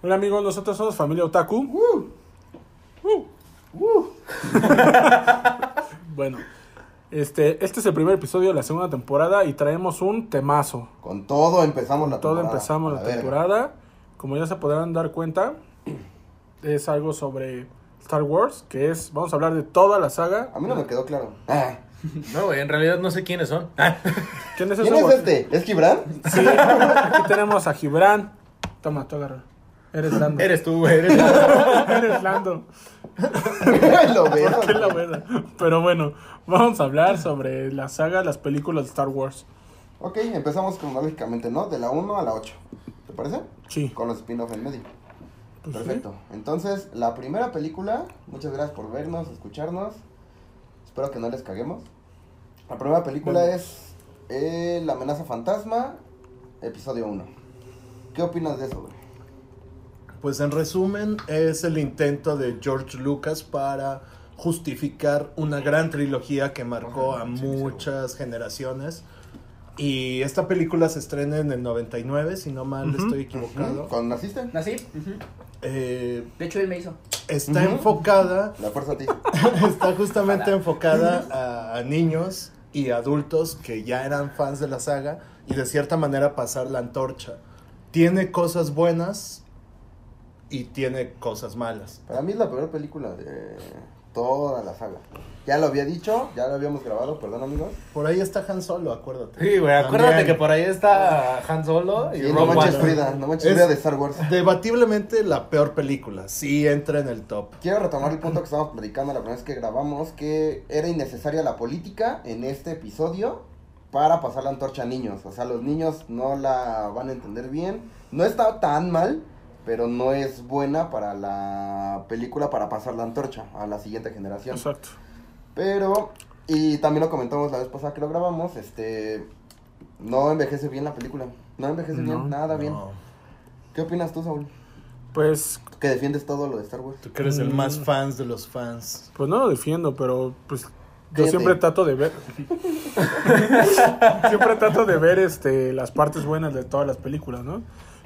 Hola amigos, nosotros somos familia Otaku. bueno, este, este es el primer episodio de la segunda temporada y traemos un temazo. Con todo empezamos la Todo temporada. empezamos A la temporada. Como ya se podrán dar cuenta, es algo sobre Star Wars, que es, vamos a hablar de toda la saga. A mí no me quedó claro. Ah, No, güey, en realidad no sé quiénes son. ¿Quién es ¿Quién es este? ¿Es Gibran? Sí, aquí tenemos a Gibran. Toma, tú agarra. Eres Lando. Eres tú, güey. Eres Eres Lando. Lo veo. Qué la buena. Pero bueno, vamos a hablar sobre la saga, las películas de Star Wars. Ok, empezamos cronológicamente, ¿no? De la 1 a la 8. ¿Te parece? Sí. Con los spin-off en medio. Pues Perfecto. Entonces, la primera película, muchas gracias por vernos, escucharnos. Espero que no les caguemos. La primera película Bueno. es eh, La amenaza fantasma, episodio 1. ¿Qué opinas de eso, güey? Pues en resumen es el intento de George Lucas para justificar una gran trilogía que marcó a muchas generaciones. Y esta película se estrena en el 99, si no mal estoy equivocado. ¿Cuándo naciste? ¿Nací? Eh, De hecho, él me hizo. está enfocada, La fuerza a ti. está justamente enfocada a, a niños y adultos que ya eran fans de la saga y de cierta manera pasar la antorcha. Tiene cosas buenas y tiene cosas malas. Para mí es la peor película de toda la saga. Ya lo había dicho, ya lo habíamos grabado, perdón amigos. Por ahí está Han Solo, acuérdate. Sí, güey, acuérdate También. que por ahí está Han Solo y no manches One. Frida, no manches Es- Frida de Star Wars. Debatiblemente la peor película. Sí entra en el top. Quiero retomar el punto que estábamos platicando la primera vez que grabamos, que era innecesaria la política en este episodio para pasar la antorcha a niños. O sea, los niños no la van a entender bien. No está tan mal, pero no es buena para la película para pasar la antorcha a la siguiente generación. Exacto. Pero, y también lo comentamos la vez pasada que lo grabamos, este, no envejece bien la película. No envejece No. bien, nada bien. ¿Qué opinas tú, Saúl? Pues, Que defiendes todo lo de Star Wars. Tú que eres el Mm. más fans de los fans. pues no lo defiendo, pero pues yo siempre trato de ver. siempre trato de ver este las partes buenas de todas las películas, ¿no?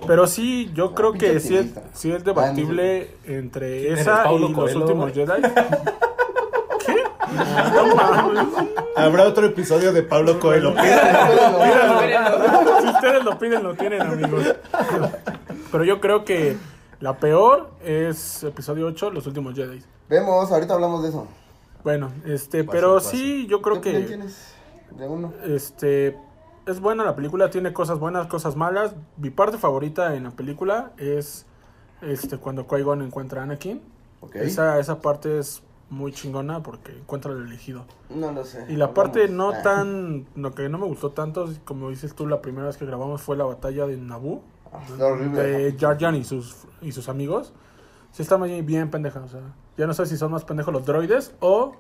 Pero sí, yo Ah, creo que sí es, sí es debatible entre ¿Quién esa y los Coelho, últimos güey? Jedi. ¿Qué? No mames. Habrá otro episodio de Pablo Coelho. Si ustedes lo piden, lo tienen, amigos. Pero yo creo que la peor es episodio 8, Los últimos Jedi. Vemos, ahorita hablamos de eso. Bueno, este, Paso, pero paso. sí, yo creo ¿Qué que tienes de uno? este es buena la película, tiene cosas buenas, cosas malas. Mi parte favorita en la película es este cuando Qui-Gon encuentra a Anakin. Ok. Esa esa parte es muy chingona porque encuentra al elegido. No lo sé. Y la parte no. Ah. tan lo que no me gustó tanto, como dices tú la primera vez que grabamos fue la batalla de Naboo. Ah, de Jar Jar y sus, y sus amigos. Sí está bien pendeja, o sea, ya no sé si son más pendejos los droides o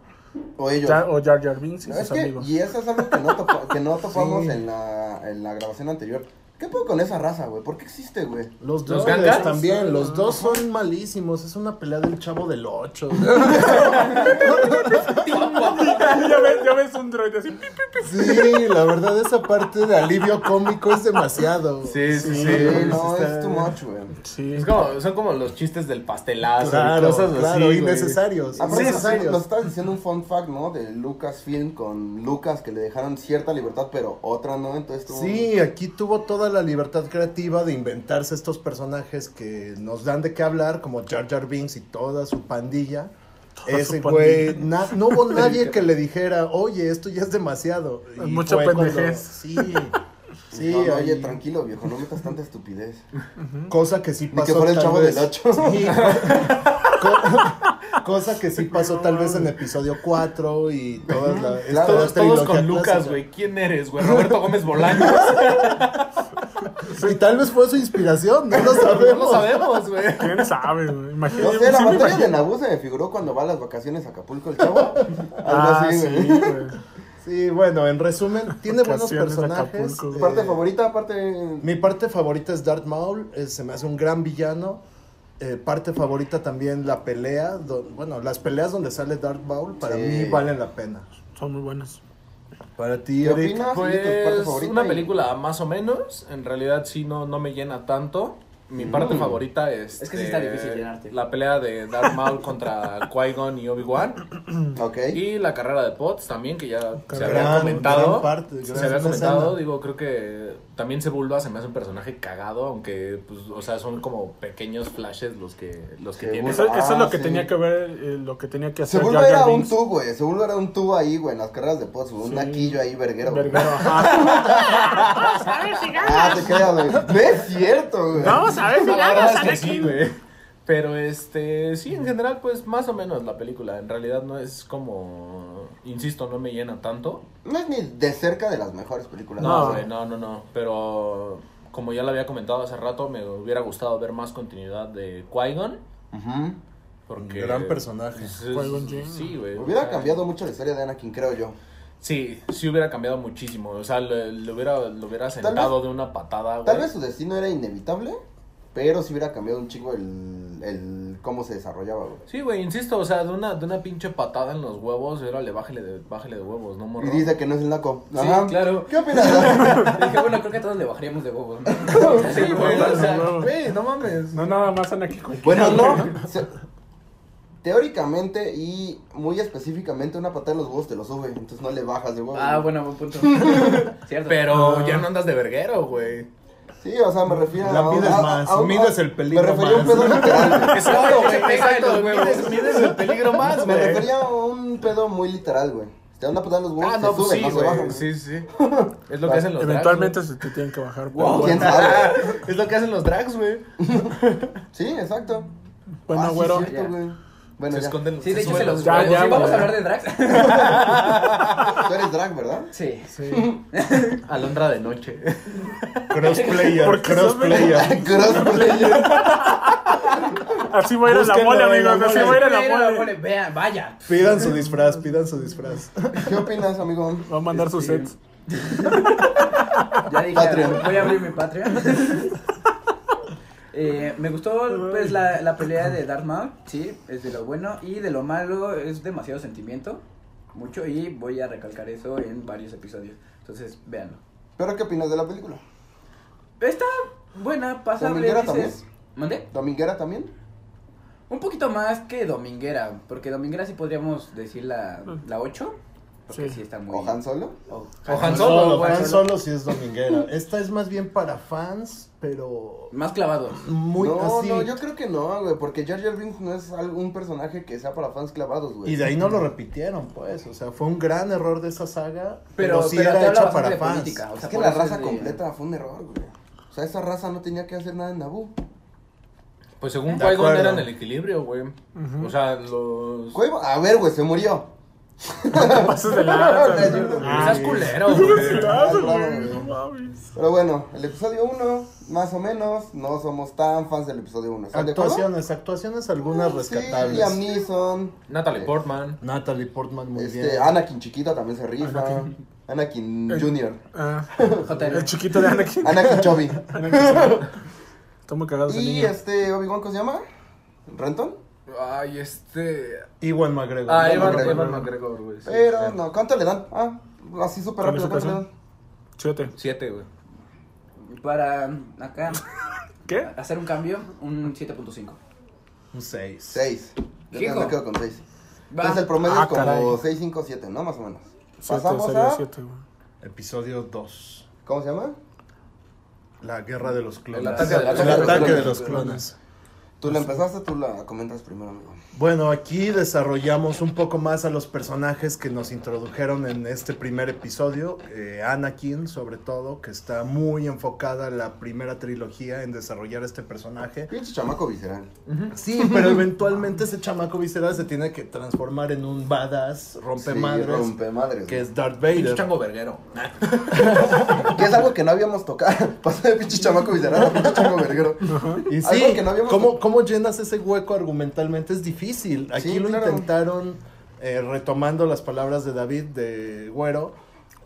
O ellos. O Jar Jar Binks y No, sus es que, amigos. y eso es algo que no, topa- que no topamos Sí. en, la, en la grabación anterior. ¿Qué puedo con esa raza, güey? ¿Por qué existe, güey? Los ¿Los dos Gangas? también. Los dos son malísimos. Es una pelea del chavo del 8. ya, ves, ya ves un droide así. pi, pi, pi. Sí, la verdad, esa parte de alivio cómico es demasiado. Sí, sí, sí. Sí, no, está- es too much, güey. Sí. Es como, son como los chistes del pastelazo Claro, y cosas claro, así, innecesarios. Aparte, innecesarios. nos estabas diciendo un fun fact, ¿no? De Lucasfilm con Lucas, que le dejaron cierta libertad, pero otra no, entonces tú... Sí, aquí tuvo toda la libertad creativa de inventarse estos personajes que nos dan de qué hablar, como Jar Jar Binks y toda su pandilla. Toda Ese su güey, na- no hubo nadie que le dijera, oye, esto ya es demasiado. Y Mucha cuando- pendejez. Sí, sí. No, no, oye, tranquilo, viejo, no metas tanta estupidez. Cosa que sí Ni pasó. que fuera el tal chavo vez- del ocho. Sí. Co- cosa que sí pasó tal vez en episodio 4 y todas la, Claro, Todos, todos trilogía con Lucas, güey. ¿Quién eres, güey? Roberto Gómez Bolaños. Y tal vez fue su inspiración, no lo no sabemos. lo sabemos, güey. ¿Quién sabe? güey? Imagínate. No sé, la sí batalla de Naboo se me figuró cuando va a las vacaciones a Acapulco el chavo. Algo Ah, así, sí, güey. güey. Sí, bueno, en resumen, tiene buenos personajes. Acapulco. eh, Parte favorita, parte... Mi parte favorita es Darth Maul, eh, se me hace un gran villano. Eh, parte favorita también la pelea, do- bueno, las peleas donde sale Darth Maul para Sí. mí valen la pena. Son muy buenas. Para ti, ¿Qué Eric. opinas? ¿Y tu parte Pues favorita? una Y- película más o menos. En realidad sí no, no me llena tanto. Mi parte Mm. favorita es. Es que sí está difícil llenarte. La pelea de Darth Maul contra Qui-Gon y Obi-Wan. Ok. Y la carrera de Potts también, que ya se había comentado. parte, se había comentado, digo, creo que también Sebulba se me hace un personaje cagado, aunque, pues, o sea, son como pequeños flashes los que, los que tiene. Eso, eso es Ah, lo que sí. tenía que ver, eh, lo que tenía que hacer Jar era un tubo, güey. Se vuelve era un tubo ahí, güey, en las carreras de pods, güey. Un Sí. naquillo ahí, verguero. Verguero, ajá. Ah, te queda, güey. No es cierto, güey. Vamos a ver si ganas, que Anakin. sí, güey. Pero este, sí, en general, pues más o menos la película. En realidad no es como, insisto, no me llena tanto. No es ni de cerca de las mejores películas. No, No. güey, no, no, no. Pero como ya lo había comentado hace rato, me hubiera gustado ver más continuidad de Qui-Gon. Ujú. Porque. Gran personaje. es- Qui-Gon Jinn. Sí, güey. o Hubiera sea, cambiado mucho la historia de Anakin, creo yo. Sí, sí hubiera cambiado muchísimo. O sea, le, le hubiera, lo hubiera vez- sentado de una patada, güey. Tal vez su destino era inevitable, pero sí hubiera cambiado un chingo el, el cómo se desarrollaba, güey. Sí, güey, insisto, o sea, de una, de una pinche patada en los huevos, órale, bájale de, bájale de huevos, ¿no, morro? Y dice que no es el naco. Sí, Ajá. claro. ¿Qué opinas? Dije, bueno, creo que todos le bajaríamos de huevos. ¿no? Sí, güey, o sea, güey, no mames. No nada más Anakin con bueno, no. se- teóricamente y muy específicamente una patada en los huevos te lo sube, entonces no le bajas de huevos. Ah, bueno, buen punto. Cierto. Pero Ah. ya no andas de verguero, güey. Sí, o sea, me refiero La mides más, mides el peligro Me refería a un más. pedo literal. güey. Exacto, güey, exacto, Mides, mides el peligro más, Me refería a un pedo muy literal, güey. Te una patada en los huevos, Ah, no, pues sube, sí, no se baja. güey. Sí, sí. Es lo que hacen los Eventualmente drags. se te tienen que bajar. Wow. ¿Quién bueno. sabe? güey. Es lo que hacen los drags, güey. Sí, exacto. Bueno, Ah, sí, güero. cierto, güey. Bueno, se ya. esconden Sí, de hecho se los... Ya, ya, ¿Sí vamos a hablar de drags? Tú eres drag, ¿verdad? Sí. Sí. Alondra de noche. Crossplayer, ¿Por qué crossplayer. Crossplayer. Así va a ir a la mole, amigos. Así va a ir a la mole. Vean, vaya. Pidan su disfraz, pidan su disfraz. ¿Qué opinas, amigo? Va a mandar sus Sí. sets. Ya dije, Patreon. voy a abrir mi Patreon. Eh, me gustó pues la, la pelea de Darth Maul, sí, es de lo bueno y de lo malo es demasiado sentimiento, mucho y voy a recalcar eso en varios episodios, entonces véanlo. ¿Pero qué opinas de la película? Está buena, pasable, ¿Dominguera dices. ¿Mandé? ¿Dominguera también? Un poquito más que Dominguera, porque Dominguera sí podríamos decir la, la 8, porque sí, Sí. está muy... ¿O Han Solo? O O Han Han Solo, Solo. Han Solo sí es dominguera. Esta es más bien para fans, pero Más clavados. muy no, así. no, yo creo que no, güey, porque Jar Jar Binks no es algún personaje que sea para fans clavados, güey. Y de ahí no lo repitieron, pues. O sea, fue un gran error de esa saga. Pero, Pero, sí pero era hecha para de fans. política, o sea, es que la raza de- completa fue un error, güey. O sea, esa raza no tenía que hacer nada en Naboo. Pues según Qui-Gon eran el equilibrio, güey. O sea, los... A ver, güey, se murió. Pases de lanza. Seas culero. Pero bueno, el episodio 1, más o menos, no somos tan fans del episodio 1. ¿Están de acuerdo? Actuaciones, actuaciones algunas Sí, rescatables. Liam Neeson. Natalie eh, Portman. Natalie Portman muy Este, bien. Anakin chiquito también se rifa. Anakin. Anakin. Junior. Ah, JR. el chiquito de Anakin. Anakin Chovy. Está muy cagado ese y niño. este, Obi-Wan, ¿cómo se llama? ¿Renton? Ay, este... Iwan McGregor. Ah, Evan, McGregor. Evan McGregor, güey. sí, Pero, sí. no, ¿cuánto le dan? Ah, así súper rápido, ¿cuánto le dan? Siete. Siete, güey. Para acá ¿Qué? hacer un cambio, un 7.5. Un 6. 6. Yo me quedo con 6. Va. Entonces el promedio Ah, es como caray. 6, 5, 7, ¿no? Más o menos. Siete, Pasamos sería a... siete, güey. Episodio 2. ¿Cómo se llama? La guerra de los clones. El ataque El ataque clones. de los clones. Tú la empezaste, tú la comentas primero, amigo. Bueno, aquí desarrollamos un poco más a los personajes que nos introdujeron en este primer episodio. Eh, Anakin, sobre todo, que está muy enfocada la primera trilogía en desarrollar este personaje. Pinche chamaco visceral. Sí, pero eventualmente ese chamaco visceral se tiene que transformar en un badass rompe Sí, madres, rompe madres. que es Darth Pinche Vader. chango verguero. Que es algo que no habíamos tocado. Pasó de pinche chamaco visceral a pinche chango verguero. Y Algo sí, que no habíamos ¿cómo, to- ¿cómo llenas ese hueco argumentalmente? Es difícil. Aquí Sí, lo claro. intentaron, eh, retomando las palabras de David de Güero,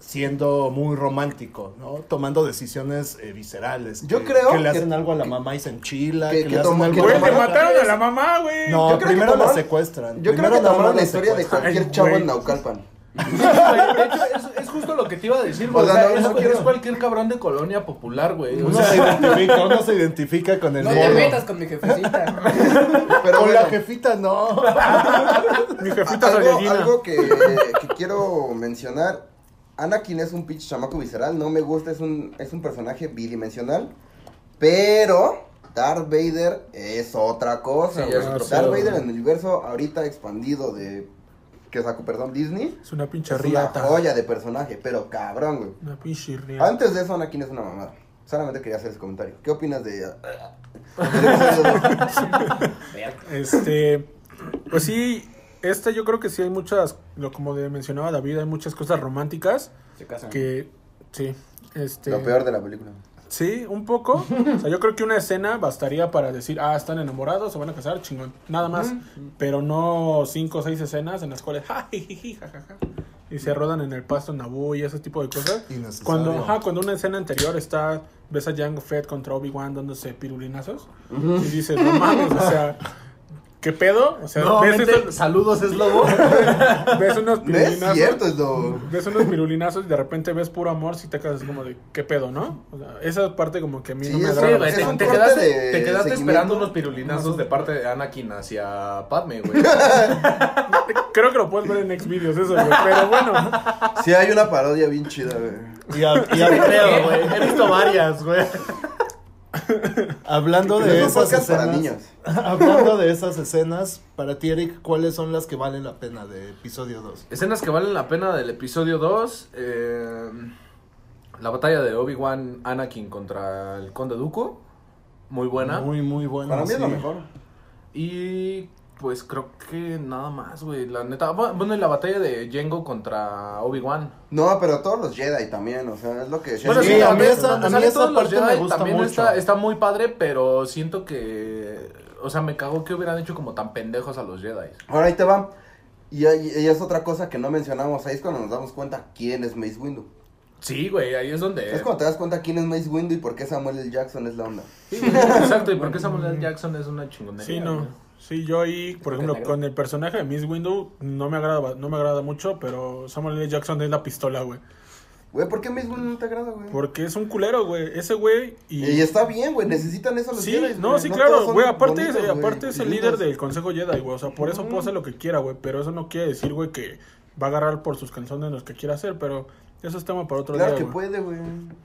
siendo muy romántico, ¿no? Tomando decisiones eh, viscerales. Yo que- creo Que le que- hacen algo a la mamá y se enchila. que- Que, que le hacen algo que a la mamá. mataron a la mamá, güey. No, Yo creo que primero la secuestran. Yo creo Primero que tomaron la la historia de cualquier Ay, chavo en Naucalpan. De hecho, es, es justo lo que te iba a decir, güey. O sea, no- es, no es cualquier cabrón de colonia popular, güey. O Uno sea, se identifica, uno se identifica con el No te metas con mi jefecita. Pero Con bueno, la jefita no. Mi jefita algo, algo que, que quiero mencionar. Anakin es un pinche chamaco visceral, no me gusta, es un, es un personaje bidimensional. Pero Darth Vader es otra cosa. Sí, ya es güey. otro Darth pedo, Vader en el universo ahorita expandido de que sacó, perdón, Disney. Es una pinche Es una riata. joya de personaje, pero cabrón, güey. Una pinche riata. Antes de eso, Anakin es una mamada. Solamente quería hacer ese comentario. ¿Qué opinas de episodio dos? Este, pues sí, este yo creo que sí hay muchas, lo como mencionaba David, hay muchas cosas románticas Se casan. que, sí, este, Lo peor de la película. Sí, un poco. O sea, yo creo que una escena bastaría para decir, ah, están enamorados, se van a casar, chingón, nada más. Pero no cinco o seis escenas en las cuales, ja, jijiji, ja, ja, ja, y se rodan en el pasto en Naboo y ese tipo de cosas. Cuando, ajá, cuando una escena anterior está, ves a Jango Fett contra Obi-Wan dándose pirulinazos y dices, no mames, o sea, ¿qué pedo? O sea, ves, saludos, es lobo. ves unos No es pirulinazos. cierto, es lo... Ves unos pirulinazos y de repente ves puro amor si te quedas como de, ¿qué pedo, no? O sea, esa parte como que a mí Sí, no me Sí, agrada. güey, Es te, un te quedaste, de te quedaste seguimiento. esperando unos pirulinazos de parte de Anakin hacia Padme, güey. Creo que lo puedes ver en Xvideos eso, güey, pero bueno. Sí, hay una parodia bien chida, güey. Y, a- y a- Creo, güey. He visto varias, güey. Hablando de esas para escenas, niños. hablando de esas escenas, para ti Eric, ¿cuáles son las que valen la pena de episodio 2? Escenas que valen la pena del episodio 2. eh, la batalla de Obi-Wan Anakin contra el Conde Dooku. Muy buena. Muy, muy buena. Para mí es lo mejor. Y pues creo que nada más, güey. La neta. Bueno, y la batalla de Jango contra Obi-Wan. No, pero todos los Jedi también, o sea, es lo que... Bueno, Sí, sí, a también, mí esa- a mí esa todos los parte me Jedi gusta también mucho. Está, está muy padre, pero siento que. O sea, me cagó que hubieran hecho como tan pendejos a los Jedi. Ahora ahí te va. Y, ahí- y es otra cosa que no mencionamos, ahí es cuando nos damos cuenta quién es Mace Windu. Sí, güey, ahí es donde. Es cuando te das cuenta quién es Mace Windu y por qué Samuel L. Jackson es la onda. Sí, exacto, y por qué Samuel L. Jackson es una chingonería. Sí, no. güey? Sí, yo ahí, por ejemplo, negro. con el personaje de Miss Window no me agrada, no me agrada mucho, pero Samuel L. Jackson es la pistola, güey. Güey, ¿por qué Mace Windu no te agrada, güey? Porque es un culero, güey. Ese güey y... Y está bien, güey, necesitan eso los Sí, Jedi. no, güey. sí, todos claro, güey, aparte, bonitos, es, aparte es el líder lindos. del Consejo Jedi, güey, o sea, por eso puede hacer lo que quiera, güey, pero eso no quiere decir, güey, que va a agarrar por sus canciones los que quiera hacer, pero eso es tema para otro Claro día, que güey. puede, güey.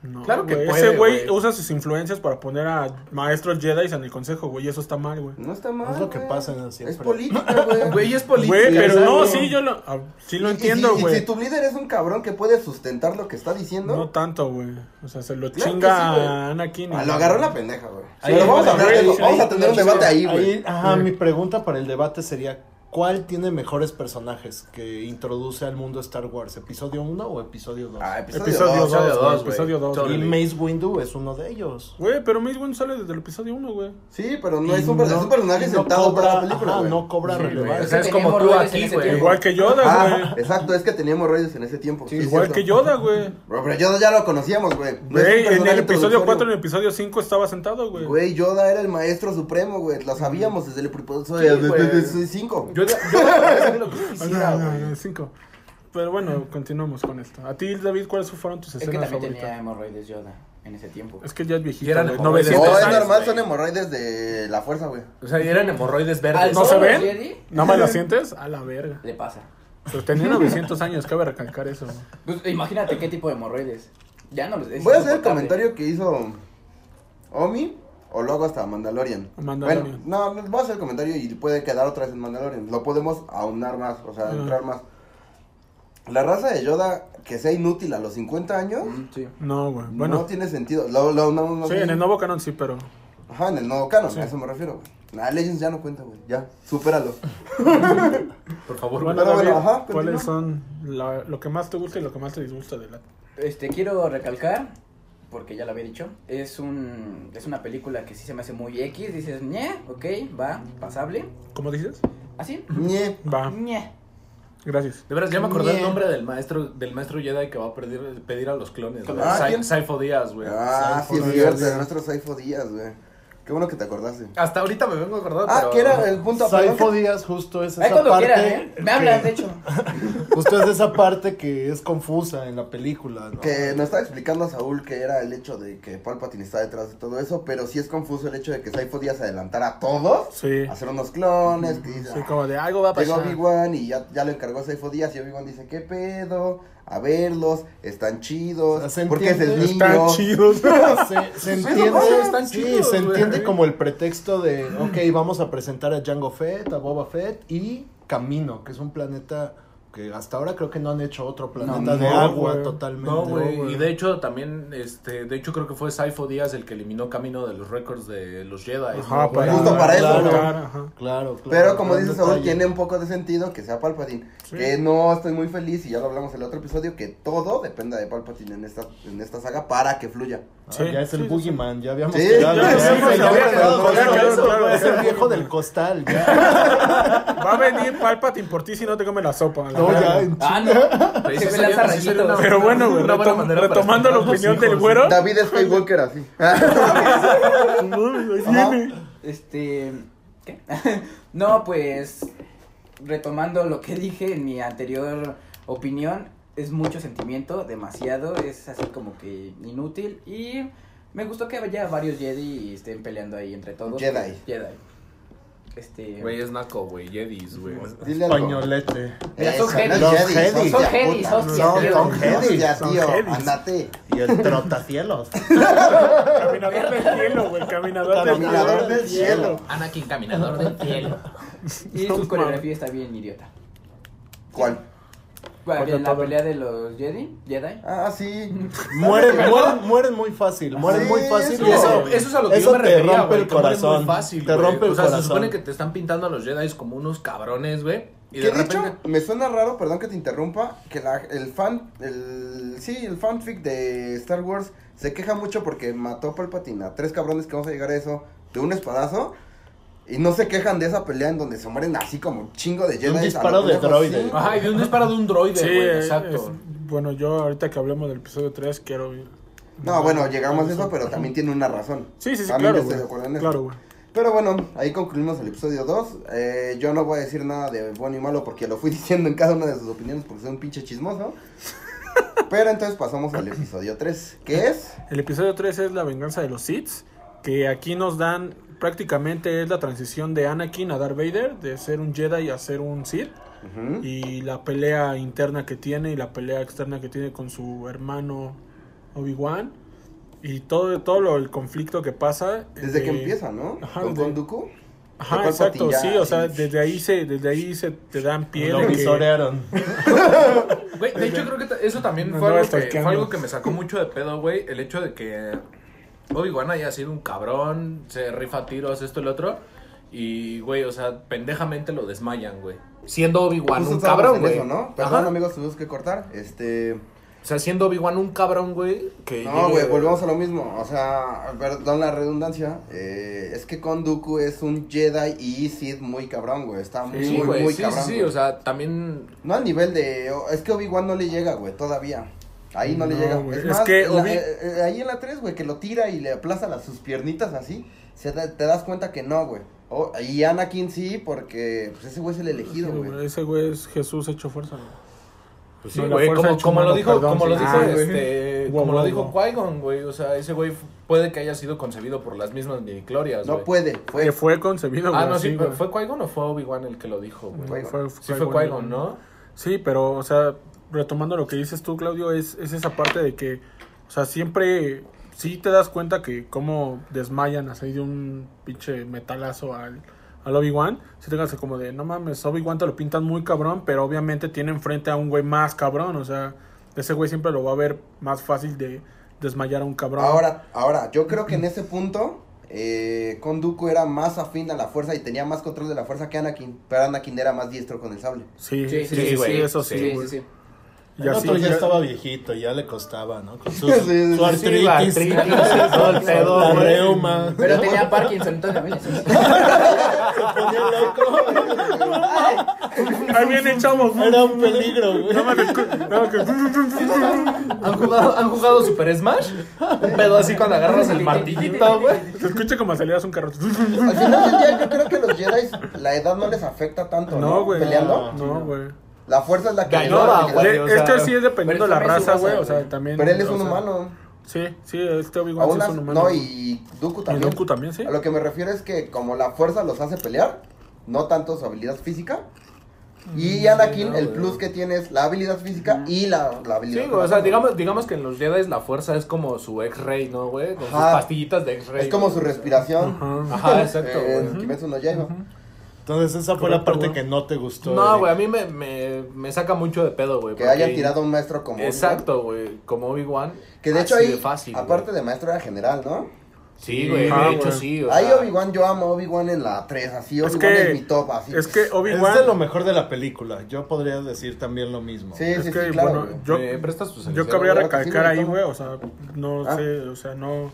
No, Claro que güey, puede, Ese güey güey. usa sus influencias para poner a maestros Jedi en el consejo, güey, y eso está mal, güey. No está mal, Es lo que güey. pasa en el siempre. Es política, güey. Güey, es política. Güey, pero no, sí, yo lo, ah, sí lo Y- entiendo, si- y güey. si tu líder es un cabrón que puede sustentar lo que está diciendo, No tanto, güey. O sea, se lo Claro chinga sí, güey. a Anakin. ah, lo agarró la pendeja, güey. Pero vamos güey, sí, vamos a tener un debate ahí, güey. ajá, Sí. mi pregunta para el debate sería, ¿cuál tiene mejores personajes que introduce al mundo Star Wars? ¿Episodio 1 o episodio 2? Ah, episodio, Episodio dos. 2, episodio güey. dos, güey. Episodio 2. Todo y Mace Windu es uno de ellos. Güey, pero Mace Windu sale desde el episodio 1, güey. Sí, pero no es un, per- es un personaje no sentado cobra, la película, ajá, no cobra Sí, relevancia. O sea, es como tú aquí, güey. Igual que Yoda, Ah, güey. exacto, es que teníamos hemorroides en ese tiempo. sí, Igual que Yoda, güey. Bro, pero Yoda ya lo conocíamos, güey. No Güey, en el episodio 4 y en el episodio 5 estaba sentado, güey. Güey, Yoda era el maestro supremo, güey. Lo sabíamos desde el episodio güey. 5. Yo, yo podría hacer lo que quisiera, no, no, güey. no, 5. Pero bueno, continuamos con esto. A ti, David, ¿cuáles fueron tus Es que escenas también tenía favoritas? hemorroides Yoda en ese tiempo. Es que ya es Y viejito, eran güey. hemorroides. 900 No, es años, normal, güey. son hemorroides de la fuerza, güey. O sea, eran hemorroides verdes. Al ¿No se solo ven? ¿No me la sientes? A la verga. Le pasa. Pero tenía 900 años, cabe recalcar eso. güey. Pues, imagínate qué tipo de hemorroides. Ya no los es Voy a hacer el insoportable. comentario que hizo Omi o luego hasta Mandalorian. Mandalorian. Bueno, no, no, voy a hacer el comentario y puede quedar otra vez en Mandalorian. Lo podemos aunar más, o sea, entrar más. La raza de Yoda que sea inútil a los 50 años Mm, sí. No, güey. no Bueno, tiene sentido. Lo, lo, no, no- sí, en el nuevo canon sí, pero... Ajá, en el nuevo canon, Sí. a eso me refiero, güey. Nah, Legends ya no cuenta, güey. Ya, supéralo. Por favor, Bueno, Pero bueno, ajá, ¿cuáles son la- lo que más te gusta y lo que más te disgusta de la... Este, quiero recalcar, porque ya lo había dicho, es un es una película que sí se me hace muy X, dices, ñe, ok, va, pasable, ¿Cómo dices? así, Ñe. Va, ñe. gracias. De veras, ya me acordé el nombre del maestro del maestro Jedi que va a pedir, pedir a los clones. Ah. Saifo Díaz, güey. Ah, sí, Saifo es Díaz. cierto, de nuestro Saifo Díaz, güey. Qué bueno que te acordaste. Hasta ahorita me vengo a acordar, Ah, pero... que era el punto Saifo perdón, Díaz justo es Ahí esa cuando parte quieran, ¿eh? Me hablan, que- de hecho. Justo es esa parte que es confusa en la película, ¿no? Que nos estaba explicando Saúl que era el hecho de que Palpatine está detrás de todo eso, pero sí es confuso el hecho de que Saifo Díaz adelantara a todos, Sí. hacer unos clones, que dice, Sí, "Ah, como de algo va a Llegó pasar. Obi-Wan y ya, ya lo encargó Saifo Díaz y Obi-Wan dice, ¿qué pedo? A verlos, están chidos, O sea, ¿se porque es el entiende? niño. Están chidos. Se, se entiende, están sí, chidos, se entiende como el pretexto de, ok, vamos a presentar a Jango Fett, a Boba Fett y Camino, que es un planeta que hasta ahora creo que no han hecho otro planeta No, de no, agua güey. totalmente. No, güey. Y de hecho, también, este, de hecho, creo que fue Saifo Díaz el que eliminó Camino de los récords de los Jedi. Ajá, ¿no, para, Justo para eso, claro, ¿no? ajá. Claro, claro. Pero como gran dice Saúl, tiene un poco de sentido que sea Palpatine. Sí. Que no estoy muy feliz, y ya lo hablamos en el otro episodio, que todo dependa de Palpatine en esta, en esta saga para que fluya. Ah, Sí, ya es el sí, sí, Boogeyman, ya habíamos Sí, quedado. ya, ya, ya, ya, ya, ya había ya, quedado ya, con ya, eso, ya, ya, Es ya, el ya. viejo del costal, ya. Va a venir Palpatine por ti si no te come la sopa. la No, verdad. ya, en Ah, no. Sería- sería una- Pero bueno, güey, una buena retom- manera para retomando la espantar a los opinión del hijos. güero. David Skywalker así. Ajá. viene. Este. ¿Qué? no, pues. Retomando lo que dije en mi anterior opinión, es mucho sentimiento, demasiado, es así como que inútil. Y me gustó que haya varios Jedi y estén peleando ahí entre todos. Jedi. Jedi. Este. Güey, es naco, güey. Jedis, güey. Dile algo. Españolete. Mira, son es Son Jedi, Jedis. Son puta. hostia, No, son Jedis. Hostia, son tío, Jedis. andate. Y el trotacielos. Caminador del cielo, güey. Caminador del Caminador cielo. del cielo. Anakin, caminador del cielo. Y su coreografía está bien idiota. ¿Cuál? En la todo- pelea de los Jedi, Jedi. Ah, sí. Mueren, mueren, mueren muy fácil, mueren Sí, muy fácil. eso- eso, eso es a lo que Eso yo me te refería, rompe el corazón. Muy fácil, te rompe el o sea, corazón. se supone que te están pintando a los Jedi como unos cabrones, güey. Y Que de de repente... hecho, me suena raro, perdón que te interrumpa, que la, el fan, el, sí, el fanfic de Star Wars se queja mucho porque mató a Palpatine a tres cabrones que vamos a llegar a eso de un espadazo. Y no se quejan de esa pelea en donde se mueren así como un chingo de Jedi. un disparo de droide. sí. Ajá, y de un disparo de un droide, Sí, güey, exacto. es- bueno, yo ahorita que hablemos del episodio 3 quiero... No, bueno, llegamos a eso, pero también tiene una razón. Sí, sí, sí, También claro, estoy güey. en. Claro, güey. Pero bueno, ahí concluimos el episodio 2. Eh, yo no voy a decir nada de bueno y malo porque lo fui diciendo en cada una de sus opiniones porque soy un pinche chismoso. Pero entonces pasamos al episodio 3, que es... El episodio 3 es la venganza de los Sith, que aquí nos dan prácticamente es la transición de Anakin a Darth Vader, de ser un Jedi a ser un Sith, Ujú. y la pelea interna que tiene y la pelea externa que tiene con su hermano Obi-Wan, y todo, todo lo, el conflicto que pasa. Desde que eh, empieza, ¿no? ajá, Con desde- Konduku. Ajá, exacto, sí, o sea, desde ahí se, desde ahí se te dan pie Lo de que- visorearon. Güey, de hecho creo que eso también fue algo, que, fue algo que me sacó mucho de pedo, güey. El hecho de que Obi-Wan haya sido un cabrón, se rifa tiros, esto y lo otro. Y, güey, o sea, pendejamente lo desmayan, güey. Siendo Obi-Wan Justo un cabrón, güey. eso, ¿no? Perdón, Ajá. amigos, tuvimos que cortar. Este... O sea, siendo Obi-Wan un cabrón, güey. Que No, llegue- güey, volvemos a lo mismo. O sea, perdón la redundancia. eh, es que Konduku es un Jedi y Sith muy cabrón, güey. Está muy, Sí, muy, muy sí, cabrón. sí, sí, o sea, también... No al nivel de. Es que Obi-Wan no le llega, güey, todavía. Ahí no, le No, llega. güey, Es, es más, que en la- Obi- eh, eh, ahí en la 3, güey, que lo tira y le aplaza las, sus piernitas así. Se da- te das cuenta que no, güey. O- y Anakin sí, porque pues, ese güey es el elegido, güey. Ese güey es Jesús hecho fuerza. güey. Pues sí, güey, como, lo dijo, perdón, como lo dijo, Ah, güey. este, como lo dijo. Qui-Gon, güey, o sea, ese güey puede que haya sido concebido por las mismas midichlorias, No güey. puede, Que fue. fue concebido, Ah, no, sí. ¿fue Qui-Gon o fue Obi-Wan el que lo dijo, güey? Fue- Fue- Sí fue Qui-Gon, ¿no? Sí, pero, o sea, retomando lo que dices tú, Claudio, es, es esa parte de que, o sea, siempre, sí te das cuenta que cómo desmayan así de un pinche metalazo al, al Obi-Wan, si tengas como de, no mames, Obi-Wan te lo pintan muy cabrón, pero obviamente tiene enfrente a un güey más cabrón, o sea, ese güey siempre lo va a ver más fácil de desmayar a un cabrón. Ahora, ahora, yo creo que en ese punto. Eh, Konduku era más afín a la fuerza y tenía más control de la fuerza que Anakin. Pero Anakin era más diestro con el sable. Sí, Sí, sí, sí, sí, sí, sí, sí, eso sí, Sí. El así otro ya ya- estaba viejito, ya le costaba, ¿no? Con sus, Sí, sí, su sí, artritis, artritis, todo el pedo, la reuma. Pero tenía Parkinson, entonces también le Se ponía loco. Ahí viene, chavos. Era un peligro, güey. Más que- ¿Han jugado, ¿Han jugado Super Smash? Un pedo así cuando agarras el martillito, güey. Se escucha como aceleras un carro. Al final del día, yo creo que los Jedi, la edad no les afecta tanto, ¿no? No, güey. Peleando. No, güey. La fuerza es la que... Gainoba, le- güey, o sea, este sí es dependiendo de la raza, güey. O sea, también. Pero él es o un sea, humano. Sí, sí, este Obi-Wan sí es un humano. no, y Dooku Y también. Dooku también, sí. A lo que me refiero es que como la fuerza los hace pelear, no tanto su habilidad física. Y Anakin, no, el plus que tiene es la habilidad física y la, la habilidad Sí, o sea, digamos, digamos que en los Jedi la fuerza es como su X-Ray, ¿no, güey? Con sus pastillitas de X-Ray. Es como su respiración. Ajá. Ajá, exacto, En güey. Kimetsu no Yaiba. Entonces esa fue la parte güey. que no te gustó. No, güey, a mí me, me, me saca mucho de pedo, güey. Que porque- hayan tirado a un maestro como Obi-Wan. Exacto, güey, como Obi-Wan. Que de hecho ahí, de fácil, aparte güey. de maestro era general, ¿no? Sí, güey, Ah, de hecho güey. sí. O Ahí sea, Obi-Wan, yo amo Obi-Wan en la 3, así Es Obi-Wan que- es mi top, así. Es que Es de lo Obi-Wan. mejor de la película. Yo podría decir también lo mismo. Sí, Es sí, que, sí, claro. bueno, yo, ¿Me prestas tu yo cabría recalcar ahí, güey. O sea, no Ah. sé, o sea, no.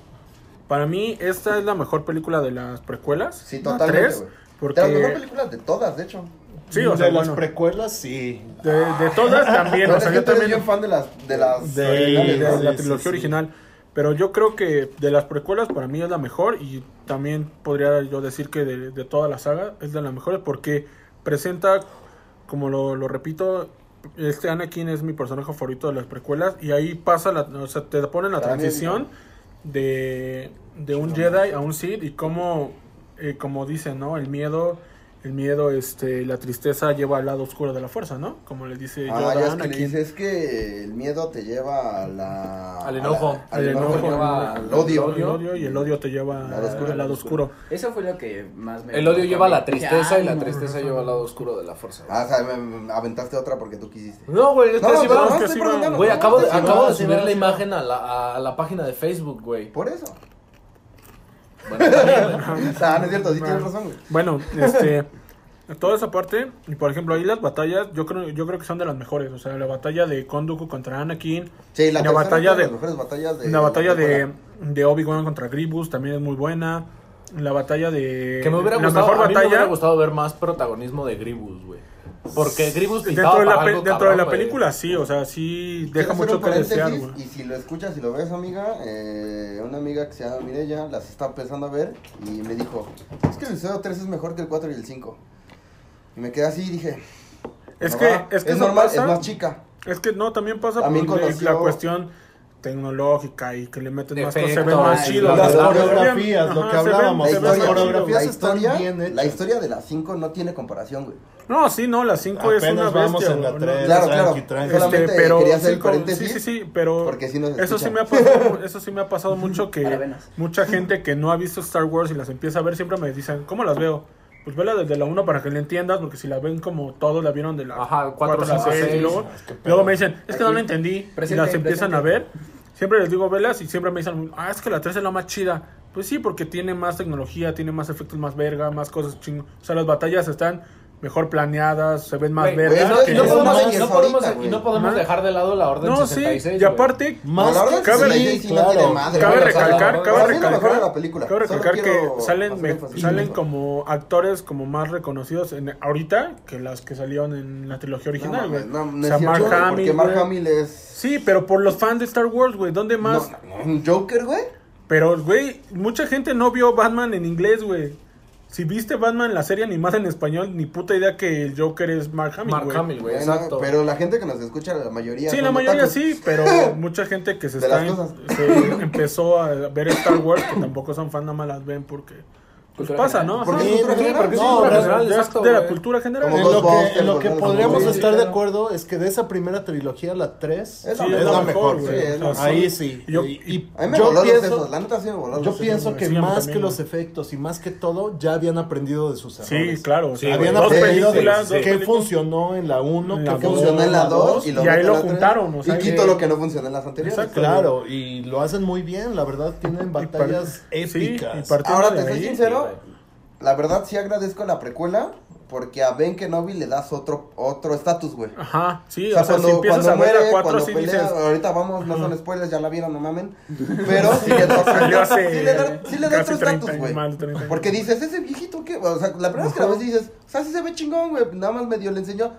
Para mí, esta es la mejor película de las precuelas. Sí, totalmente. Porque. De las mejores películas de todas, de hecho. Sí, o de sea, las bueno. precuelas, sí. De, de todas también, o sea, yo también. bien fan de las, de las de, originales, de ¿no? la Sí, trilogía sí, sí. original. Pero yo creo que de las precuelas para mí es la mejor y también podría yo decir que de, de toda la saga es de las mejores porque presenta, como lo, lo repito, este Anakin es mi personaje favorito de las precuelas y ahí pasa, la, o sea, te ponen la transición de, de un Jedi a un Sith y cómo, eh, como dicen, ¿no? El miedo... El miedo, este, la tristeza lleva al lado oscuro de la fuerza, ¿no? Como le dice Ah, Yoda ya es que le dice, es que el miedo te lleva a la... Al a enojo. la- al El enojo, enojo, lleva al odio. El odio y el odio te lleva Al lado oscuro. al lado oscuro. Eso fue lo que más me. El odio lleva a la tristeza y la no. tristeza lleva al lado oscuro de la fuerza. güey. Ah, o sea, me, me aventaste otra porque tú quisiste. No, güey, es que sí va. Güey, acabo de, acabo de subir la imagen a la, a la página de Facebook, güey. Por eso. Bueno. Ah, no es cierto, sí tienes razón, güey. Bueno, este toda esa parte y por ejemplo ahí las batallas yo creo yo creo que son de las mejores, o sea, la batalla de Konduku contra Anakin, Sí, la, La batalla de- las mejores batallas de la batalla de, de Obi-Wan contra Grievous también es muy buena. La batalla de Que me hubiera la gustado, mejor a mí me hubiera batalla gustado ver más protagonismo de Grievous, güey. Porque Grievous pintaba dentro de la para pe- algo dentro cabrón, de la película sí, o sea, sí Quiero deja hacer mucho un que desear, paréntesis, güey. Y si lo escuchas y lo ves, amiga, eh, una amiga que se llama Mireya las está empezando a ver y me dijo: Es que el episodio 3 es mejor que el 4 y el 5. Y me quedé así y dije: Es "No que va, es que es eso normal, pasa- es más chica. Es que no, también pasa También por la- conoció- la cuestión tecnológica y que le meten más cosas, se más ay, chidos. las coreografías, lo que hablábamos, las coreografías la están historia, bien hechas. la historia de las 5 no tiene comparación, güey. No, sí, no, la 5 es una bestia. vamos en la güey, tres. ¿no? Claro, claro. Solamente Este, pero quería hacer paréntesis, sí, sí, sí, pero eso sí me ha pasado, eso sí me ha pasado mucho que mucha gente que no ha visto Star Wars y las empieza a ver siempre me dicen, ¿cómo las veo? Pues vela desde la 1 para que le entiendas, porque si la ven como todos la vieron de la Ajá, 4 cuatro, a la cinco, 6 y luego, Es que luego me dicen, es que no la entendí y presente, las empiezan a ver. Siempre les digo velas y siempre me dicen, ah, es que la 3 es la más chida. Pues sí, porque tiene más tecnología, tiene más efectos más verga, más cosas ching. O sea, las batallas están mejor planeadas, se ven más que- y no podemos, y ahorita, y no dejar de lado la orden No, sí, 66, y güey. aparte, Más que cabe- sí, sí, sí, no madre, Cabe recalcar, cabe recalcar, la película. cabe recalcar que salen, me- salen como actores como más reconocidos en, ahorita que las que salieron en la trilogía original, No, güey. no, no o sea, Mark Hamill, Mark güey. Hamill es... Sí, pero por los fans de Star Wars, güey, ¿dónde más? No, no, un Joker, güey. Pero, güey, mucha gente no vio Batman en inglés, güey. Si viste Batman la serie animada en español, ni puta idea que el Joker es Mark Hamill, Mark güey. Hamill, güey, Bueno, exacto. Pero la gente que nos escucha, la mayoría. Sí, son la mayoría otakus. sí, pero mucha gente que se, De está las cosas. se empezó a ver Star Wars, que tampoco son fan, nada más las ven porque pues Cultura pasa, general. ¿no? Porque es cultura Sí, general. porque Sí, sí, No, cultura general, exacto, de la cultura general. Como En lo que, en lo podríamos estar de claro. acuerdo es que de esa primera trilogía, la 3, Es Sí, la es la mejor. Sí, es la. Ahí sí. Yo- y, y A mí me yo voló pienso, sesos. La neta sí me voló yo pienso que Sí, más que los efectos y más que todo, ya habían aprendido de sus errores. Sí, claro. Sí, Habían dos aprendido de qué funcionó en la 1, En qué funcionó en la 2 y, ahí lo juntaron, y quito lo que no funcionó en las anteriores. Exacto. Claro, y lo hacen muy bien, la verdad, tienen batallas sí, épicas. Ahora te soy sincero, sí, la verdad sí agradezco la precuela porque a Ben Kenobi le das otro otro estatus, güey. Ajá, sí, O sea, o sea, cuando, si empiezas cuando a ver muere, la 4 cuando sí pelea, dices, ahorita vamos, no son spoilers, ya la vieron, no mamen. Pero sí le da, otro 30 estatus, güey. más de 30 años. Porque dices, ese viejito que, o sea, la primera vez que la ves dices, o sea, sí se ve chingón, güey, nada más medio le enseñó.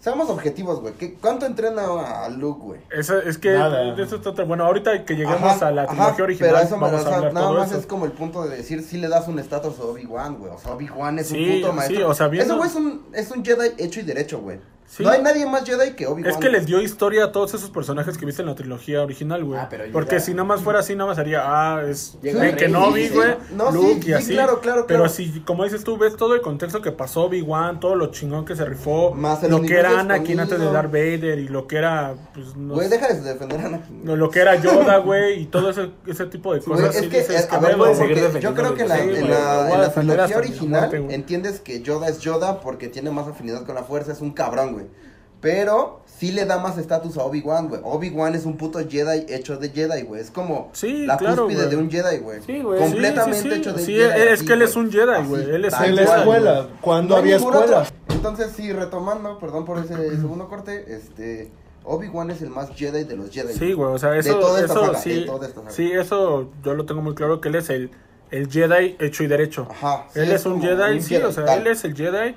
Seamos objetivos, güey. ¿qué- ¿Cuánto entrena a Luke, güey? Esa- es que Nada. de eso bueno, ahorita que lleguemos Ajá, a la ajá, trilogía original, pero eso me- vamos a hablar nada todo más eso. es como el punto de decir si le das un estatus a Obi-Wan, güey. O sea, Obi-Wan es Sí, un puto maestro. sí, o sea, viendo- Ese güey es un, es un Jedi hecho y derecho, güey. Sí. No hay nadie más Jedi que Obi-Wan. Es que les dio historia a todos esos personajes que viste en la trilogía original, güey. Ah, Porque si nada más fuera así, nada más sería, ah, es Rey, Kenobi, sí, sí, güey, sí. No, Luke sí, y sí, así. claro, claro, Pero claro. si, como dices tú, ves todo el contexto que pasó Obi-Wan, todo lo chingón que se rifó, Más el lo que era Anakin antes de. Darth Vader y lo que era, pues, no Güey, sé, deja de defender a Anakin. lo, que era Yoda, güey, y todo ese, ese tipo de Güey, cosas. es sí que, dices, eh, ¿qué a ver, güey, güey? porque yo creo que en la, en güey, trilogía original güey. entiendes que Yoda es Yoda porque tiene más afinidad con la fuerza, es un cabrón, güey. Pero sí le da más estatus a Obi-Wan, güey. Obi-Wan es un puto Jedi hecho de Jedi, güey. Es como Sí, la claro, cúspide de un Jedi, güey. Sí, güey. Completamente sí, sí, sí. hecho de Sí, Jedi. es así, que él es un Jedi, güey. Él es En la escuela, cuando No había escuela. otro. Entonces, sí, retomando, perdón por ese segundo corte, este... Obi-Wan es el más Jedi de los Jedi. Sí, güey, o sea, De eso, toda esta eso saga, sí, de toda esta saga. sí, eso yo lo tengo muy claro que él es el, el Jedi hecho y derecho. Ajá. sí, él es, un Jedi, sí, o sea, tal. él es el Jedi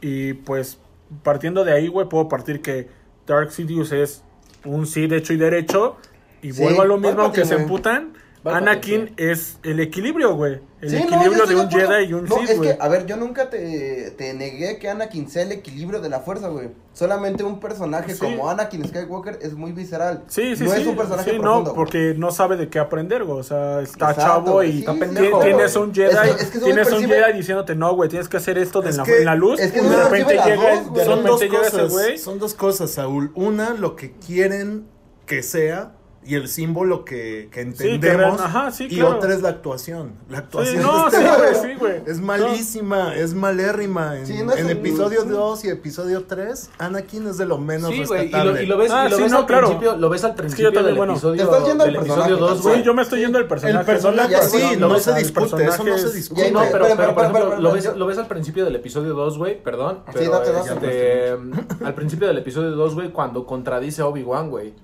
y pues partiendo de ahí, güey, puedo partir que Dark Sidious es un Sith hecho y derecho y Sí, vuelvo a lo mismo aunque se emputan. Anakin es el equilibrio, güey. El Sí, no, equilibrio de un. Jedi y un No, Sith, es güey. que, a ver, yo nunca te, te negué que Anakin sea el equilibrio de la fuerza, güey. Solamente un personaje Sí. como Anakin Skywalker es muy visceral. Sí, sí, no sí. es un personaje sí, profundo. no, güey. porque no sabe de qué aprender, güey. O sea, está Exacto, chavo güey, y sí, está pendejo. Tienes un Jedi, Es que- es que solo tienes un Jedi diciéndote, no, güey, tienes que hacer esto de Es la, que- en la luz. es que y no de repente llega, de repente llega ese güey. son dos cosas, Saúl. Una, lo que quieren que sea y el símbolo que, que que entendemos. real- ajá, sí, y claro. otra es la actuación. La actuación Sí, no, sí, este güey, sí, es No. malísima, es malérrima. En, Sí, no es en episodio sí. 2 y episodio 3, Anakin es de lo menos Sí, güey, y respetable. lo, y lo ves, Ah, y lo sí, ves no, al claro. principio, lo ves al que yo principio también, del bueno. episodio, Te estás yendo al del episodio personaje, 2, tal güey. Sí, yo me estoy yendo del personaje. el personaje, sí, no se discute, eso no se discute. No, pero, lo, ves, lo ves al principio del episodio 2, güey, perdón. Sí, date, date. este, al principio del episodio 2, güey, cuando contradice a Obi-Wan, güey.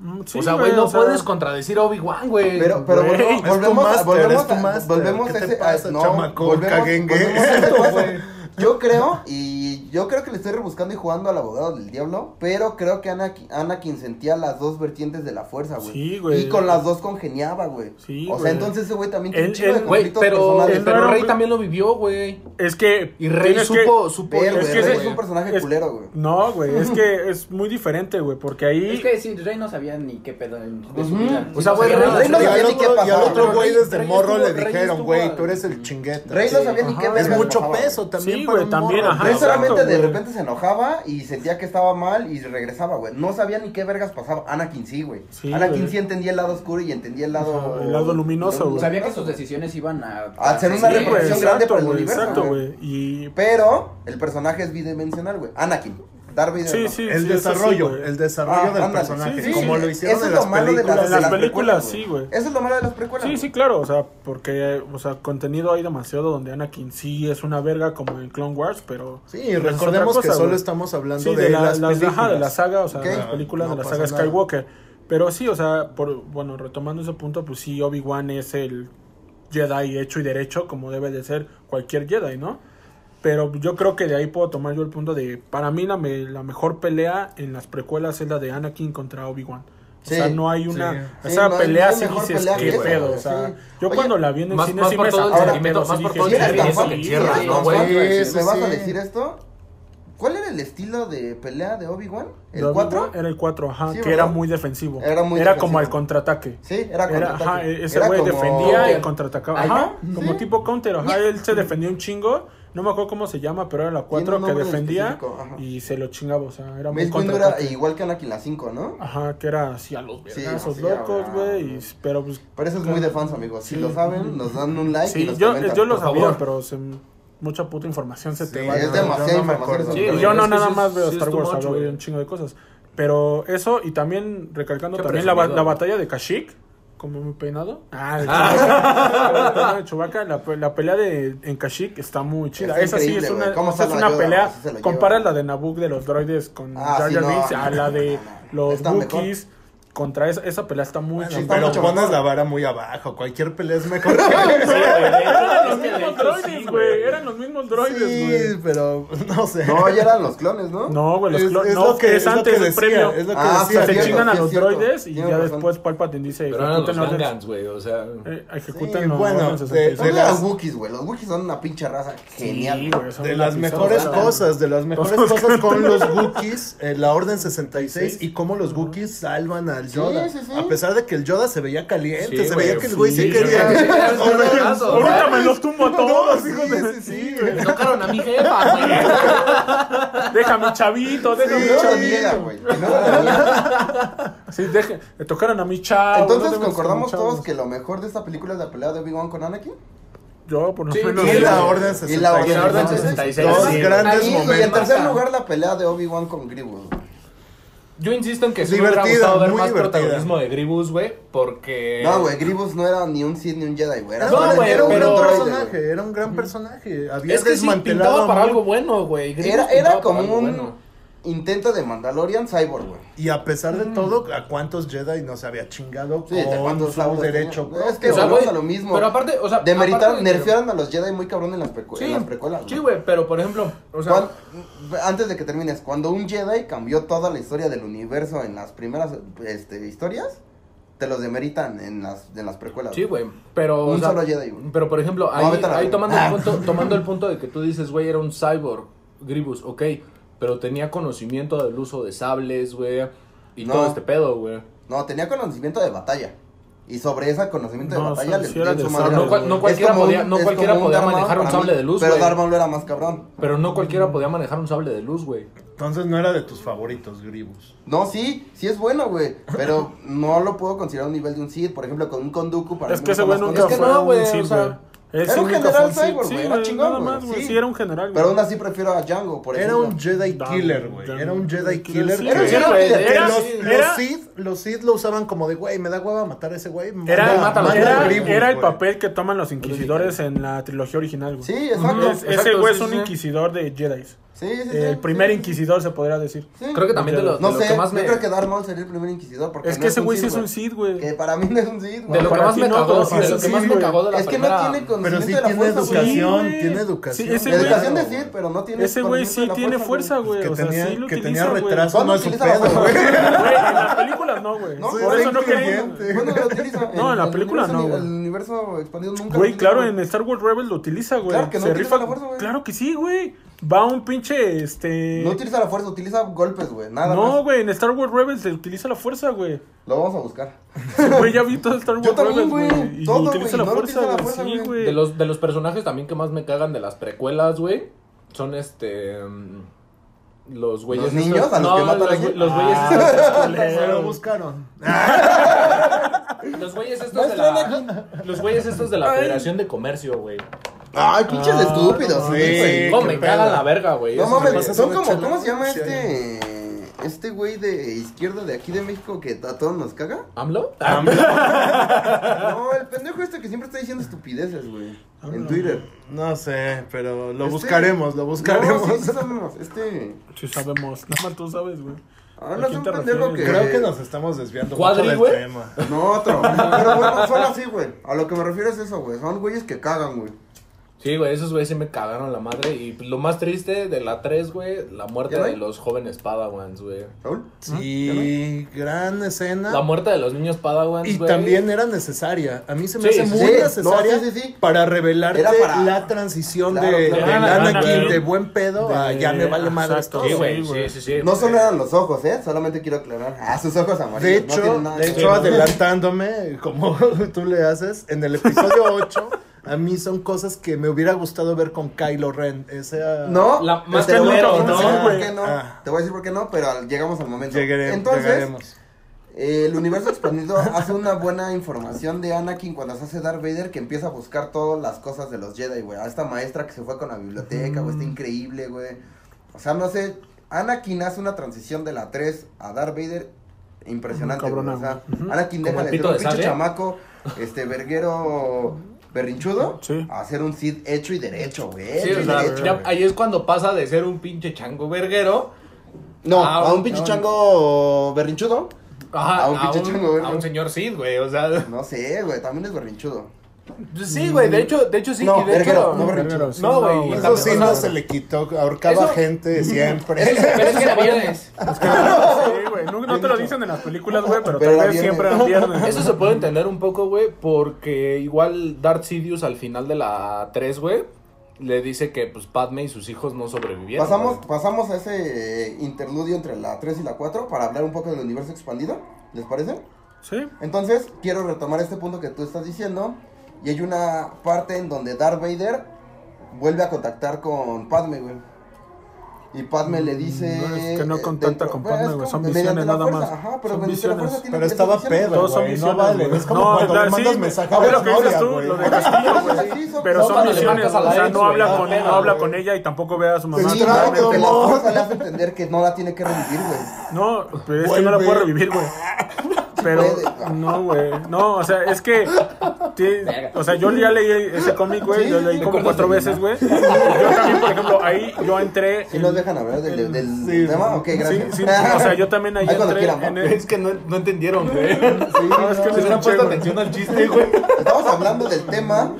Mm, sí, o sea, güey, no o sea, puedes contradecir a Obi-Wan, güey. Pero, pero Güey, volvemos, volvemos, a- máster, volvemos, a- volvemos ¿Qué a te ese, pasa, a- no, chamaco volvemos, volvemos a ese. Yo creo, y yo creo que le estoy rebuscando y jugando al abogado del diablo, pero creo que Anakin, Anakin sentía las dos vertientes de la fuerza, güey. Sí, güey. Y con las dos congeniaba, güey. Sí, o sea, güey. entonces ese güey también tiene Él- un chingo de él- Güey, conflictos pero, personales. pero Rey también lo vivió, güey. Es que. Y Rey tienes supo, que- supo Pero, es güey, que Rey ese- es un personaje es- culero, güey. No, güey, es que es muy diferente, güey, porque ahí. Es que sí, Rey no sabía ni qué pedo en, de su Ujú. vida. O sea, güey, Rey- no Y sabía al ni qué otro, y al pasaba. otro güey Rey- desde Rey morro estuvo- le Rey dijeron, estuvo güey, al- tú eres el chingueta. Rey no sabía ni qué vergas Es mucho pasaba, peso también Sí, güey, también, morro. ajá, solamente de repente se enojaba y sentía que estaba mal y regresaba, güey. No sabía ni qué vergas pasaba. Anakin sí, güey. Sí, Anakin güey. sí entendía el lado oscuro y entendía el lado... El lado luminoso, güey. Sabía que sus decisiones iban a... A hacer una Sí, repercusión grande exacto, para el güey, universo, exacto, güey. güey. Y. Pero el personaje es bidimensional, güey. Anakin. Darth Vader. Sí, sí, El sí, desarrollo, el desarrollo Ah, del ándale, personaje, como lo hicieron Eso en las lo malo de películas. las, En las de películas, sí, güey. Eso es lo malo de las precuelas. Sí, sí, claro, o sea, porque, o sea, contenido hay demasiado donde Anakin sí es una verga como en Clone Wars, pero... Sí, pero es recordemos otra que cosa, solo güey. estamos hablando de, de, la, las las- películas. ajá, de la saga, o sea, Ok. las películas No de la saga nada. Skywalker. Pero sí, o sea, por, bueno, retomando ese punto, pues sí, Obi-Wan es el Jedi hecho y derecho, como debe de ser cualquier Jedi, ¿no? Pero yo creo que de ahí puedo tomar yo el punto de, para mí la, me- la mejor pelea en las precuelas es la de Anakin contra Obi-Wan. O Sí, sea, no hay una... sí. Esa no pelea no sí dices, qué pedo, güey, o sea... sí. Yo Oye, cuando la vi en el más- cine más sí me el sacó de sentimiento, más por todo el eres "Sí, tan sentimiento fan que que encierra, sí, ¿no, güey? Me vas a decir esto. ¿Cuál era el estilo de pelea de Obi-Wan? ¿El Obi-Wan 4? Era el 4, ajá, Sí, que ¿verdad? era muy defensivo. Era muy Era defensivo. como al contraataque. Sí, era Era, contraataque. ajá, e- ese güey como- defendía y contraatacaba. Ajá, Ajá, sí. como tipo counter. Ajá, él se defendía un chingo. No me acuerdo cómo se llama, pero era la 4 un que defendía y se lo chingaba. O sea, era muy Mace Windu era contraataque. igual que Anakin la 5, ¿no? Ajá, que era así a los Sí, vergazos así, locos, güey. y- Pero pues. Pero eso es muy de fans, amigos. Si Sí. lo saben, nos dan un like y Sí, nos yo, comentan, yo lo por sabía, favor. pero se, mucha puta información se te Sí, va. es demasiada yo no información, Sí, Y yo no nada sí más veo sí Star Wars, hablo de un chingo de cosas. Pero eso, y también recalcando también la, la batalla de Kashyyyk, como mi peinado. Ah, de de Chewbacca, la, pe- la pelea de en Kashyyyk está muy chida. Está esa sí es una, ¿Cómo esa es pelea. Compara la de Naboo de los droides con Ah, Jar sí, Jar no, Binks no, a la de no, no. los. Wookiees contra esa, esa pelea está muy Bueno, está pero mucho pones mejor. la vara muy abajo. Cualquier pelea es mejor que Eran los mismos droides, güey. Eran los mismos droides, güey. Sí, pero no sé. No, ya eran los clones, ¿no? No, güey, los Es- clones. es No, lo que- es antes del premio. es lo que Ah, O decía. sea, se chingan a los droides y ya después Palpatine dice Pero eran los ejecuten. Gangans, güey, o sea... Eh, ejecuten bueno, de- 66. Son de de las- los Wookiees, güey. Los Wookiees son una pinche raza genial. Sí, güey, son De las mejores cosas, de las mejores cosas con los Wookiees, eh, la Orden 66 y cómo los Wookiees salvan al Yoda. sí, sí. A pesar de que el Yoda se veía caliente, Sí, se güey, veía que el güey sí, sí, quería. sí, sí, sí, sí, sí, sí, Ahorita me los tumbo a todos, sí, hijos de... sí, sí, güey. Me tocaron a mi jefa, güey. Déjame, chavito, déjame, chavito. güey. Sí, deje, le tocaron a mi chavo. Entonces, ¿concordamos todos que lo mejor de esta película es la pelea de Obi-Wan con Anakin? Yo, por lo Sí, menos... Y sí, la. Orden Y la 66. Y la Orden No, 66. Dos sí, grandes Ahí, y en momentos. tercer lugar, la pelea de Obi-Wan con Grievous. Yo insisto en que sí me hubiera gustado ver más divertida. protagonismo de Grievous, güey, porque... No, güey, Grievous no era ni un Sith ni un Jedi, güey. Era, No, güey, era un pero- gran personaje, era un gran personaje. Había Es que sí, pintaba para algo bueno, güey. Era, era como un bueno. Intento de Mandalorian Cyborg, güey. Y a pesar de todo, ¿a cuántos Jedi no se había chingado Sí, ¿de con cuántos su derecho tenía? Es que? O sea, a lo mismo. Pero aparte, o sea... Demeritaron, aparte de que- nerfearon a los Jedi muy cabrón en las, Sí, en las precuelas. Sí, güey. pero por ejemplo, o sea... Antes de que termines, cuando un Jedi cambió toda la historia del universo en las primeras este, historias, te los demeritan en las, en las precuelas. Sí, güey, pero... Un o sea, solo Jedi, güey. Pero, por ejemplo, ahí, No, ahí tomando, Ah. el punto, tomando el punto de que tú dices, güey, era un cyborg, Grievous, ok, pero tenía conocimiento del uso de sables, güey, y No. todo este pedo, güey. No, tenía conocimiento de batalla. Y sobre ese conocimiento de No, batalla le dio su madre. No, cual- no Es cualquiera podía- no cualquiera podía manejar un sable mí, de luz, Pero. Darth Maul era más cabrón. Pero no cualquiera podía manejar un sable de luz, güey. Entonces no era de tus favoritos, Grievous. No, sí, sí es bueno, güey. Pero no lo puedo considerar a un nivel de un Sith. Por ejemplo, con un Konduku para Es que ese güey nunca Es que fue no, un güey, Sith, o sea, güey. Era sí un general cyborg, Sí, güey, era güey, chingón, nada güey, más, güey. sí. Sí, era un general, Pero güey. aún así prefiero a Django, por Era ejemplo. un Jedi Django, killer, güey. Django. Era un Jedi Sí, killer. sí, que- Era un Sí, Jedi güey, killer. era- los, era- los Sith, los Sith lo usaban como de, güey, me da hueva matar a ese güey. Era, era, era, el güey. papel que toman los inquisidores en la trilogía original, güey. Sí, exacto. Es- ese exacto, güey sí, es un sí. inquisidor de Jedi. Sí, sí, sí. El primer sí, inquisidor se podría decir. sí. Creo que también de lo, de No lo sé, que más yo me... creo que Darth Maul sería el primer inquisidor. Porque Es no que ese güey sí es un Sith, güey. Que para mí no es un Sith, güey. De lo que más me no, cagó, pero sí de es lo que así, más me güey. cagó de la Es que primera... no tiene Pero sí de la tiene fuerza, güey. educación, tiene educación. Sí, ese educación de Sith, pero no tiene Ese güey sí de tiene fuerza, güey. que O sea, tenía, sí lo que retraso, ¿Cuándo no es su pedo, güey. En las películas no, güey. No, Por eso no quería. ¿Cuándo lo utiliza? No, en la el película universo- no. El universo expandido nunca. Güey, lo claro, en Star Wars Rebels lo utiliza, güey. Claro que no la fuerza, güey. Claro que sí, güey. Va un pinche, este... No utiliza la fuerza, utiliza golpes, güey. Nada No, más. güey, en Star Wars Rebels se utiliza la fuerza, güey. Lo vamos a buscar. Güey, ya vi todo Star Wars Yo también, Rebels, güey. Y Todo, utiliza güey, la no fuerza, utiliza la güey. fuerza, Sí, güey. De los, de los personajes también que más me cagan de las precuelas, güey, son este... mm, Los güeyes... ¿Los niños estos- a los no, que matan los, aquí? güey- los güeyes Ah, estos... Se lo buscaron. Los güeyes estos de la... Los güeyes estos de la Federación de Comercio, güey. Ay, pinches Ah, estúpidos, no sí, güey. ¿Cómo qué me cagan pedo. la verga, güey? No mames, son como, chela, ¿cómo se llama sí, este? Este güey de izquierda de aquí de México que a todos nos caga. ¿AMLO? No, el pendejo este que siempre está diciendo estupideces, güey. En Twitter. No sé, pero lo Este- buscaremos, lo buscaremos. No, sí, sí sabemos. Este. Sí sabemos. Nada más tú sabes, güey. Ah, ¿A no es un pendejo que. Creo que nos estamos desviando ¿Cuadri, mucho del güey? tema. No, otro. Pero bueno, son así, güey. A lo que me refiero es eso, güey. Son güeyes que cagan, güey. Sí, güey, esos güeyes sí me cagaron la madre. Y lo más triste de la 3, güey, la muerte ¿Ya no de los jóvenes Padawans, güey. ¿Raúl? Sí, gran escena. La muerte de los niños Padawans, Y güey. también era necesaria. A mí se me Sí, hace sí, muy sí. necesaria No, sí, sí, sí. para revelarte para- la transición Claro, de, claro. del Ah, Anakin de buen pedo a De- ya me vale madre todo. Sí, güey, Sí, sí. No solo eran los ojos, ¿eh? Solamente quiero aclarar. Ah, sus ojos amarillos. De no hecho, nada de hecho adelantándome, como tú le haces, en el episodio 8, a mí son cosas que me hubiera gustado ver con Kylo Ren. Esa... No, La- te más voy a culero, decir ¿no? por güey? qué no. Ah. Te voy a decir por qué no, pero al- llegamos al momento. Llegaré- Entonces, llegaremos. eh, el universo expandido hace una buena información de Anakin cuando se hace Darth Vader que empieza a buscar todas las cosas de los Jedi, güey. A esta maestra que se fue con la biblioteca, güey, está increíble, güey. O sea, no sé, Anakin hace una transición de la 3 a Darth Vader impresionante, güey. O sea. Anakin deja el de ser pito un de pinche chamaco, este, verguero berrinchudo, Sí. a ser un Sith hecho y derecho, güey. Sí, hecho o sea, derecho, ya- güey. ahí es cuando pasa de ser un pinche chango verguero. No, a un un- pinche no. chango berrinchudo Ajá, A un pinche chango, güey. a un señor Sid, güey, o sea. No sé, güey, también es berrinchudo. pues Sí, güey, de hecho, de hecho sí, No, de verguero, hecho. no, Verguero, sí, No, güey, Eso también, sí no se le quitó, ahorcaba Eso- gente siempre. Pero es que era viernes. Sí, güey. No, te lo dicen en las películas, güey, pero, Pero tal vez siempre eran viernes. Eso se puede entender un poco, güey, porque igual Darth Sidious al final de la 3, güey, le dice que pues Padme y sus hijos no sobrevivieron. Pasamos, güey. pasamos a ese eh, interludio entre la 3 y la 4 para hablar un poco del universo expandido. ¿Les parece? Sí. Entonces, quiero retomar este punto que tú estás diciendo. Y hay una parte en donde Darth Vader vuelve a contactar con Padme, güey. Y Padme le dice. no, es que no eh, contacta con Padme, güey, son la nada fuerza, más. Ajá, pero Son tiene Pero estaba pedo, güey. No vale. Es como No, cuando le mandas sí, mensaje a lo que dices tú, güey. lo de Castillo, güey. Pero son la o sea, no habla, con, pedo, no habla con ella y tampoco ve a su mamá. Sí, Sí, claro, la fuerza le hace entender que no la tiene que revivir, güey. No, pero es que no la puedo revivir, güey. Pero, Puede. no, güey. No, o sea, es que. o sea, yo ya leí ese cómic, güey. Sí, Yo leí sí, como ¿recuerdas cuatro veces, güey. Yo también, por ejemplo, ahí yo entré. Si nos dejan hablar del, del Sí, tema, ok, Sí, gracias. sí, o sea, yo también ahí entré. quieran, en ¿no? el- Es que no, no entendieron, güey. no, es que no puesto güey. atención al chiste, güey. Estamos hablando del tema.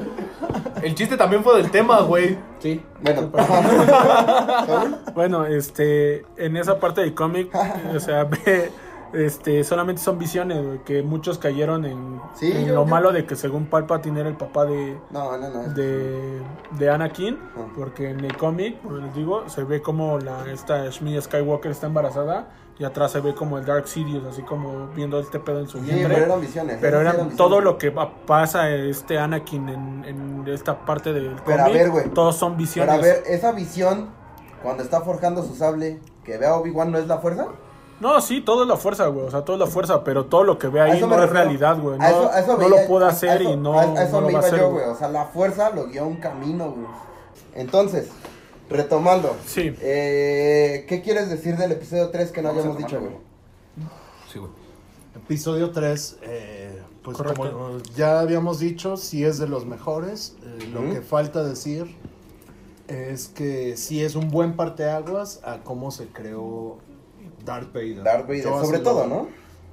El chiste también fue del tema, güey. Sí. Bueno. Bueno, este, en esa parte del cómic, o sea, ve, este, solamente son visiones, güey, que muchos cayeron en, Sí, en yo- lo yo- malo de que según Palpatine era el papá de, No, no, no. de, de Anakin, porque en el cómic, como les digo, se ve como la, esta Shmi Skywalker está embarazada y atrás se ve como el Dark Sidious, así como viendo este pedo en su Sí, vientre. pero eran visiones. Pero eran todo lo que pasa este Anakin en, en esta parte del Pero a cómic, ver, güey. todos son visiones. Pero a ver, esa visión, cuando está forjando su sable, que ve a Obi-Wan, ¿no es la fuerza? No, sí, todo es la fuerza, güey. O sea, todo es la fuerza, pero todo lo que ve ahí no es realidad, güey. No, A eso- a eso no veía- lo puede a hacer eso- y no, a, eso no lo me va a iba hacer, yo, güey. O sea, la fuerza lo guió a un camino, güey. Entonces, retomando. Sí. Eh, ¿Qué quieres decir del episodio 3 que no hayamos dicho, güey? Sí, güey. Episodio 3, eh, pues Correcto. como ya habíamos dicho, sí es de los mejores. Eh, Lo que falta decir es que sí es un buen parteaguas a cómo se creó Darth Vader. Darth Vader, Yo sobre lo- todo, ¿no?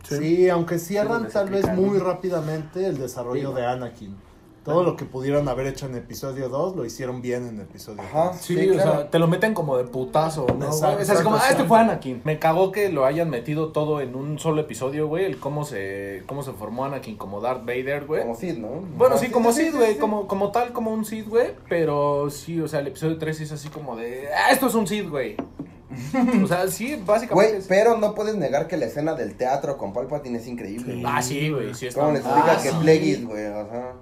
Sí, aunque cierran se tal vez muy rápidamente el desarrollo de Anakin. Todo lo que pudieron haber hecho en episodio 2 lo hicieron bien en episodio Ajá. 3. Sí, Sí, o claro. sea, te lo meten como de putazo, ¿no? Exacto, es así como, ah, este fue Anakin. Me cagó que lo hayan metido todo en un solo episodio, güey. El cómo se, cómo se formó Anakin como Darth Vader, güey. Como Sid, ¿no? Bueno, Ajá, sí, como sí, Sid, sí, güey, sí. como, como tal, como un Sid, güey, pero sí, o sea, el episodio 3 es así como de, ah, esto es un Sid, güey. o sea, sí, básicamente Güey, es- pero no puedes negar que la escena del teatro con Palpatine es increíble. Sí. Ah, sí, güey, sí está. ¿Cómo le explica Ah, que sí. Plagueis, güey? Ajá.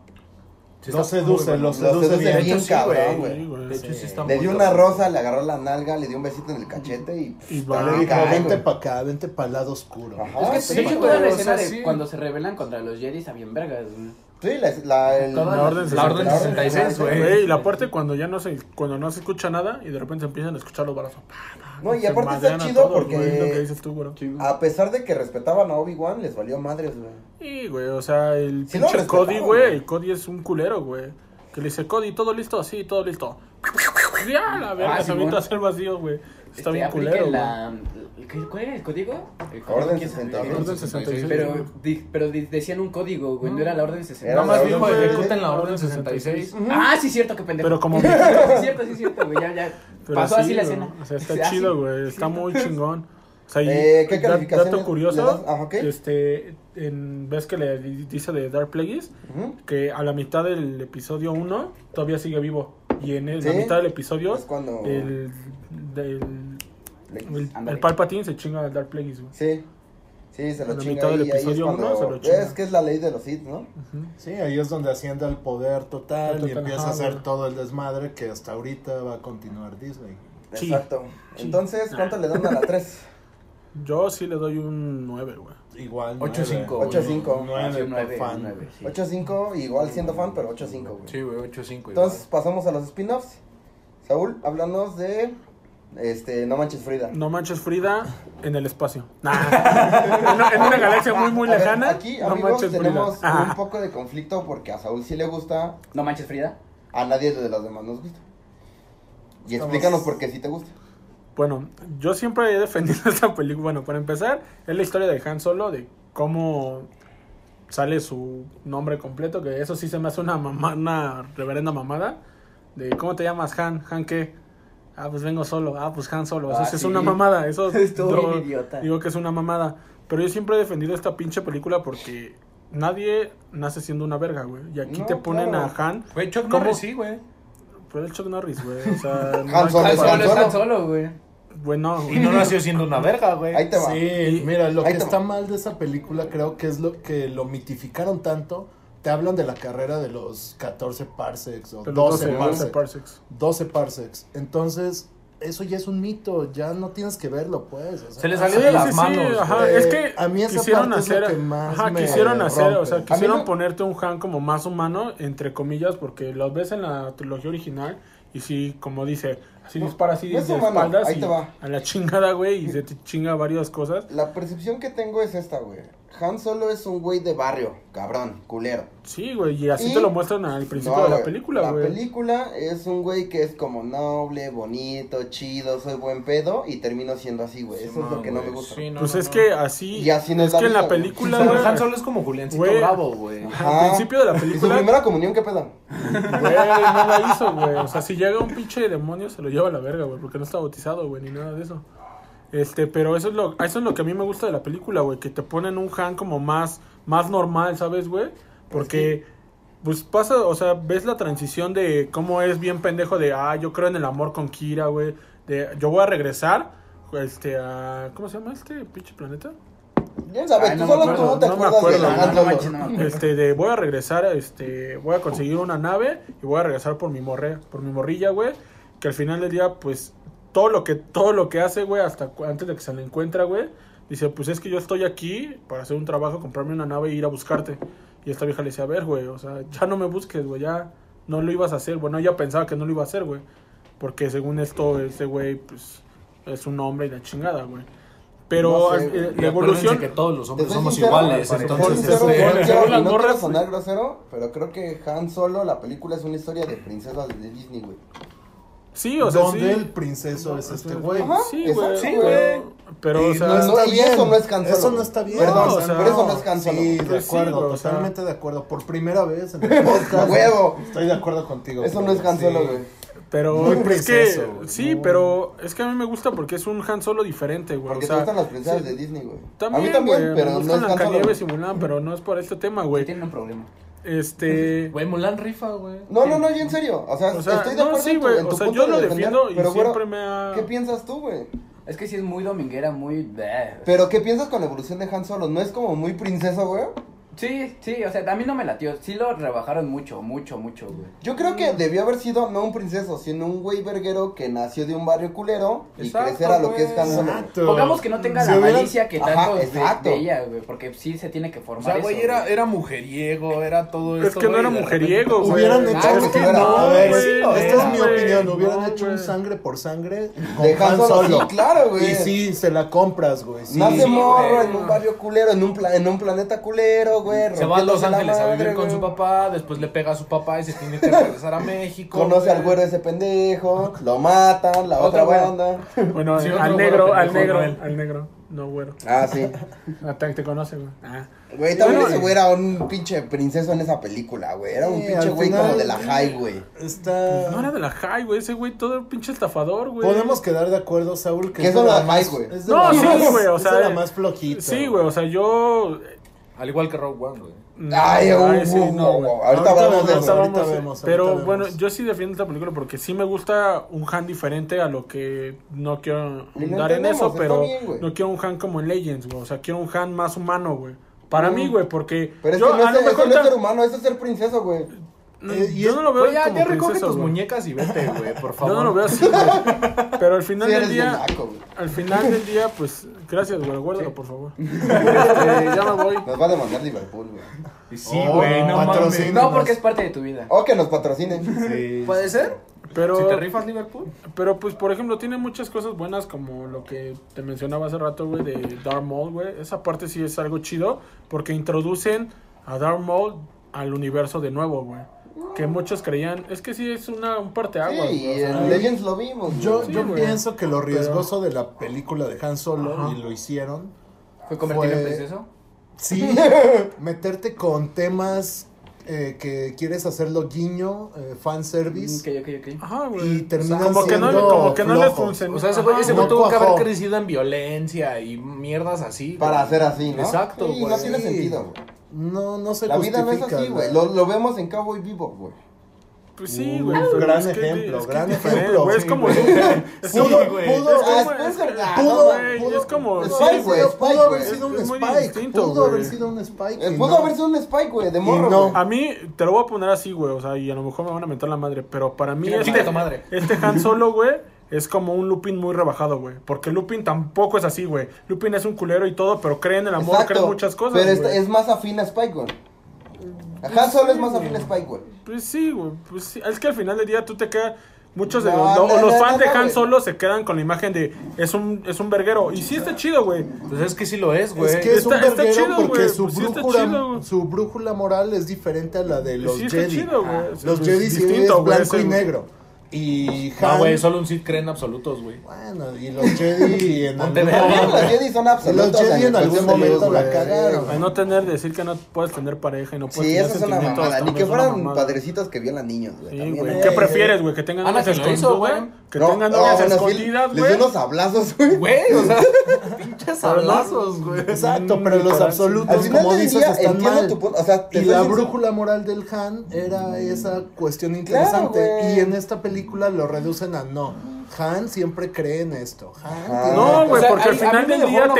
Sí Lo seduce, lo seduce seduce bien. De hecho, cabrón, güey. De hecho, sí está Le dio una rosa, le agarró la nalga, le dio un besito en el cachete y... Y pff, va, dale, Le dijo, vente para acá, vente para el lado oscuro. Ajá, Es que sí, sí, güey, toda la o escena sea, de cuando se rebelan contra los Jedi está bien vergas, güey. Sí, la, la, el- La orden La orden 66, 66, güey. Güey, y la parte cuando ya no se, cuando no se escucha nada y de repente empiezan a escuchar los brazos. No, y Se aparte está chido todos, porque- güey, lo que dices tú, bro. A pesar de que respetaban a Obi-Wan, les valió madres, güey. Sí, güey, o sea, el Sí pinche respetaban, Cody, güey. güey, el Cody es un culero, güey. Que le dice, Cody, ¿todo listo? Sí, todo listo. Ya, la verga, Ah, se Simón. avienta a hacer vacío, güey. Está Este, bien culero, güey. La... ¿qué- ¿Cuál era el código? El código, Orden quién sabe. 66. Orden 66. Pero, di- pero di- decían un código, güey, no era la orden 66. Era más la dijo, orden ejecuten la orden orden 66. 66. Ah, sí, cierto, qué pendejo. Pero como sí, es cierto, sí, es cierto, güey, ya, ya. Pero Pasó sí, así la güey, escena. O sea, está Ah, sí. chido, güey. Está muy chingón. O sea, y Eh, ¿qué da- calificaciones dato le curioso, das? Ah, ok. este, en, ves que le di- dice de Dark Plagueis Ujú. que a la mitad del episodio 1 todavía sigue vivo. Y en el- la Sí, mitad del episodio, es cuando- el, del, Le- el, el Palpatine se chinga al Dark Plagueis, güey. Sí. Sí, se lo la chinga mitad del ahí, ahí es episodio cuando... se lo chinga. Es que es la ley de los Sith, ¿no? Ujú. Sí, ahí es donde asciende al poder total, Total, y empieza ajá, a hacer güey. todo el desmadre que hasta ahorita va a continuar Disney. Sí. Exacto. Sí. Entonces, ¿cuánto le dan a la 3? Yo sí le doy un 9, güey. Igual. 8-5, güey. 8-5. 9 Sí, un nueve, fan. un nueve, sí. 8-5, igual siendo fan, pero 8-5, güey. Sí, güey, 8-5. Entonces, pasamos a los spin-offs. Saúl, háblanos de... Este, No Manches Frida. No manches Frida en el espacio. Nah. en, una, en una galaxia muy, muy ver, lejana. aquí, no amigos, manches tenemos Frida. un poco de conflicto porque a Saúl sí le gusta, No manches, Frida. a nadie de los demás nos gusta. Y Estamos- explícanos por qué sí te gusta. Bueno, yo siempre he defendido esta película. Bueno, para empezar, es la historia de Han Solo, de cómo sale su nombre completo, que eso sí se me hace una mamá, una reverenda mamada. De ¿cómo te llamas, Han? ¿Han qué? Ah, pues vengo solo. Ah, pues Han solo. Eso Ah, sí es una mamada. Eso Estuvo yo bien idiota. Digo que es una mamada. Pero yo siempre he defendido esta pinche película porque nadie nace siendo una verga, güey. Y aquí No, te ponen claro. a Han. Güey, Chuck ¿Cómo? Norris sí, güey. Pues el Chuck Norris, güey. O sea, no Han Solo es Han Solo es güey. Bueno, Y no nació siendo una verga, güey. Ahí te va. Sí, mira, lo que está va. mal de esa película creo que es lo que lo mitificaron tanto. Te hablan de la carrera de los 14 parsecs o pero 12, 12 parsecs. parsecs. 12 parsecs. Entonces, eso ya es un mito, ya no tienes que verlo, pues. o sea. Se le salió de las sí, sí, manos. ajá, es que A mí esa quisieron parte es lo hacer, que más ajá, me quisieron hacer, o sea, quisieron no- ponerte un Han como más humano, entre comillas, porque los ves en la trilogía original y sí, como dice, así No, dispara así no es de humano, espaldas ahí y te va. a la chingada, güey, y se te chinga varias cosas. La percepción que tengo es esta, güey. Han Solo es un güey de barrio, cabrón, culero. Sí, güey, y así Y- te lo muestran al principio No, de la güey, película, La güey. película es un güey que es como noble, bonito, chido, soy buen pedo y termino siendo así, güey. Eso es lo que no me gusta. Sí, no, pues no, es no. que así, Y así es la que en la película, Han Solo es como Juliancito Güey. Bravo, güey. al principio de la ¿Y su película, primera comunión qué pedo? Güey, no la hizo, güey. O sea, si llega un pinche demonio, se lo lleva a la verga, güey. Porque no está bautizado, güey, ni nada de eso. Este, pero eso es lo, eso es lo que a mí me gusta de la película, güey. Que te ponen un Han como más, más normal, ¿sabes, güey? Porque, pues pasa, o sea, ves la transición de cómo es bien pendejo de, ah, yo creo en el amor con Kira, güey. De, yo voy a regresar, este, a, ¿cómo se llama este pinche planeta? Ya sabes, Ay, no solo acuerdo, tú no te no me acuerdas de acuerdo. Han No, no Solo. manches, no me acuerdo. Este, de voy a regresar, este, voy a conseguir una nave y voy a regresar por mi morre, por mi morrilla, güey. Que al final del día, pues, todo lo que, todo lo que hace, güey, hasta antes de que se la encuentra, güey, dice, pues es que yo estoy aquí para hacer un trabajo, comprarme una nave e ir a buscarte. Y esta vieja le dice, a ver, güey, o sea, ya no me busques, güey, ya no lo ibas a hacer. Bueno, ella pensaba que no lo iba a hacer, güey. Porque según esto, ese güey, pues, es un hombre y la chingada, güey. Pero No sé, eh, la acuérdense evolución... que todos los hombres somos sincero, iguales, entonces sincero, supone, no según quiero- las y no gorras, quiero sonar grosero, pero creo que Han Solo, la película es una historia de princesas de Disney, güey. Sí, o sea, donde sí. el princeso es este güey. Sí, güey. sí, güey. Pero, o sea, no no- está bien. eso no es Han Solo, Eso no está bien. Perdón, o sea, por eso no es Han Solo. Sí, de Pues sí, acuerdo, güey, o sea- totalmente de acuerdo. Por primera vez en el podcast. ¡Huevo! Estoy de acuerdo contigo. Eso no es sí. Solo, güey. pero Muy es princeso, que güey, sí, muy- pero es que a mí me gusta porque es un Han Solo diferente, güey. Porque o te sea, gustan las princesas sí. de Disney, güey. También, a mí también, güey, pero me no es Han Solo. Y Mulan, pero no es por este tema, Sí, güey. tienen un problema. Este, Güey, Mulan rifa, güey. No, no, no, yo en serio. O sea, o sea, estoy de no, acuerdo sí, en tu, o sea, punto yo de lo defender, defiendo y pero, güero, siempre me ha ¿Qué piensas tú, güey? Es que sí es muy dominguera, muy... bleh. Pero ¿qué piensas con la evolución de Han Solo? ¿No es como muy princeso, güey? Sí, sí, o sea, a mí no me latió. Sí lo rebajaron mucho, mucho, mucho, güey. Yo creo que debió haber sido no un princeso, sino un güey verguero que nació de un barrio culero y Exacto, crecer a lo que es Solo. Exacto. Pongamos que no tenga la malicia que Ajá, tanto de, exacto. de ella, güey, porque sí se tiene que O formar sea, eso, güey, era, era mujeriego, era todo Es esto. que no güey, era mujeriego, güey. Hubieran Ah, hecho. es que no, no, a ver, güey, esta es mi güey, opinión. Hubieran no, hecho un güey. sangre por sangre con De Han Solo, sí, claro, güey. Y sí, se la compras, güey. Sí. Nace Sí, morro güey. en un barrio culero, en un, pla- en un planeta culero, güey. Se va a Los Ángeles a madre, vivir con güey. su papá, después le pega a su papá y se tiene que regresar a México. Conoce güey. al güero ese pendejo, lo matan, la otra güero. banda. bueno, Sí, al negro, al negro, Noel. al negro, no güero. Ah, sí. Ah, te, te conoce, güey. Ah. Güey, también Bueno, ese güey era un pinche princeso en esa película, güey. Era un Sí, pinche güey final- como de la high, güey. Está. No era de la high, güey, ese güey todo pinche estafador, güey. Podemos quedar de acuerdo, Saúl, que ¿Qué es de la las más. high, güey? es de No, sí, güey, o es sea, de la más flojita. Sí, güey, o sea, yo Al igual que Rogue One, güey. Ay, uh, sí, uh, no, uh, güey. ahorita Ahorita hablamos de vemos, eso. Ahorita vemos, pero ahorita bueno, vemos. yo sí defiendo esta película porque sí me gusta un Han diferente a lo que no quiero dar en eso, pero bien, no quiero un Han como en Legends, güey. O sea, quiero un Han más humano, güey. Para Mm. mí, güey, porque Pero es yo que no a es, lo eso mejor no es ser humano, eso es ser princeso, güey. No, Eh, yo no lo veo Güey, ya, como ya recoge princeso, tus muñecas y vete, güey, por Yo favor. no lo veo así, güey. Pero al final Sí, del día, naco, al final del día, pues, gracias, güey, guárdalo, por favor. Este, ya me voy. Nos va a demandar Liverpool, güey. Y Sí, Oh, güey, no patrocina. mames. No, porque es parte de tu vida. O que nos patrocinen. Sí. ¿Puede ser? Pero, Si te rifas Liverpool. pero pues, por ejemplo, tiene muchas cosas buenas como lo que te mencionaba hace rato, güey, de Darth Maul, güey. Esa parte sí es algo chido porque introducen a Darth Maul al universo de nuevo, güey. Que muchos creían, es que sí es una, un parteaguas, Sí, y o sea, en Legends lo vimos. Yo, yo güey. pienso que lo riesgoso de la película de Han Solo, Ajá. y lo hicieron, ¿Fue convertirlo en princeso? sí, meterte con temas eh, que quieres hacerlo guiño, eh, fanservice. Ok, ok, ok. Ajá, güey. Y terminan como que no, siendo como que no le funcionó. O sea, ese güey, ese güey no tuvo que haber crecido en violencia y mierdas así. Para güey. hacer así, ¿no? Exacto, Sí, no güey. tiene Sí. sentido, güey. No, no se La vida no es justifica, así, güey. Lo, lo vemos en Cowboy Vivo, güey. Pues sí, Un güey. pero gran es que- ejemplo, es que gran es diferente, ejemplo. güey, Es como. güey. Es Pudo- como, pudo- es pudo- güey, pudo- es como. Spike, güey, Pudo, Spike, pudo haber güey. sido un Spike. distinto, Pudo güey. haber sido un Spike. Eh, pudo haber sido un Spike, güey, de morro, no. güey. A mí, te lo voy a poner así, güey, o sea, y a lo mejor me van a mentar la madre, pero para mí este, chinga tu madre. este Han Solo, güey, es como un Lupin muy rebajado, güey, porque Lupin tampoco es así, güey. Lupin es un culero y todo, pero cree en el amor, cree en muchas cosas, Pero güey. es, es más afín a Spike, güey. Ajá, solo es más afín a Spike, güey. Pues sí, güey, pues sí. Es que al final del día tú te quedas... Muchos de No, los, no, los fans no, de Han. Solo se quedan con la imagen de es un, es un verguero. Y sí está chido, güey. Pues es que sí lo es, güey. Es que es un Está- está verguero chido, porque güey, su, pues sí está brújula, chido, güey. su brújula moral es diferente a la de los sí está Jedi. chido, güey. Ah, Los Jedi sí es blanco y negro. Y No, Han, güey, solo un Sith cree en absolutos, güey. bueno, y los Jedi en algún momento, los Jedi son los absolutos. Jedi en algún momento la cagaron. Al no tener, decir que no puedes tener pareja y no puedes Sí, tener eso es una mamada. Ni que fueran padrecitos que violan niños, güey. Sí, güey. eh. ¿Qué prefieres, güey? Que tengan Ana, novias escondidas, güey. Que No, tengan no, novias sí, escondidas, Les güey. dio unos hablazos, güey. Güey, o sea, pinches Pero no- sablazos, güey. Exacto, Mm, pero los sí. Absolutos, final como dices, están entiendo mal. tu punto. O sea, Y la brújula moral del Han era esa cuestión interesante. y en esta película lo reducen a no. Han siempre cree en esto. Han No, güey, O sea, porque a- al a final mí me del dejó día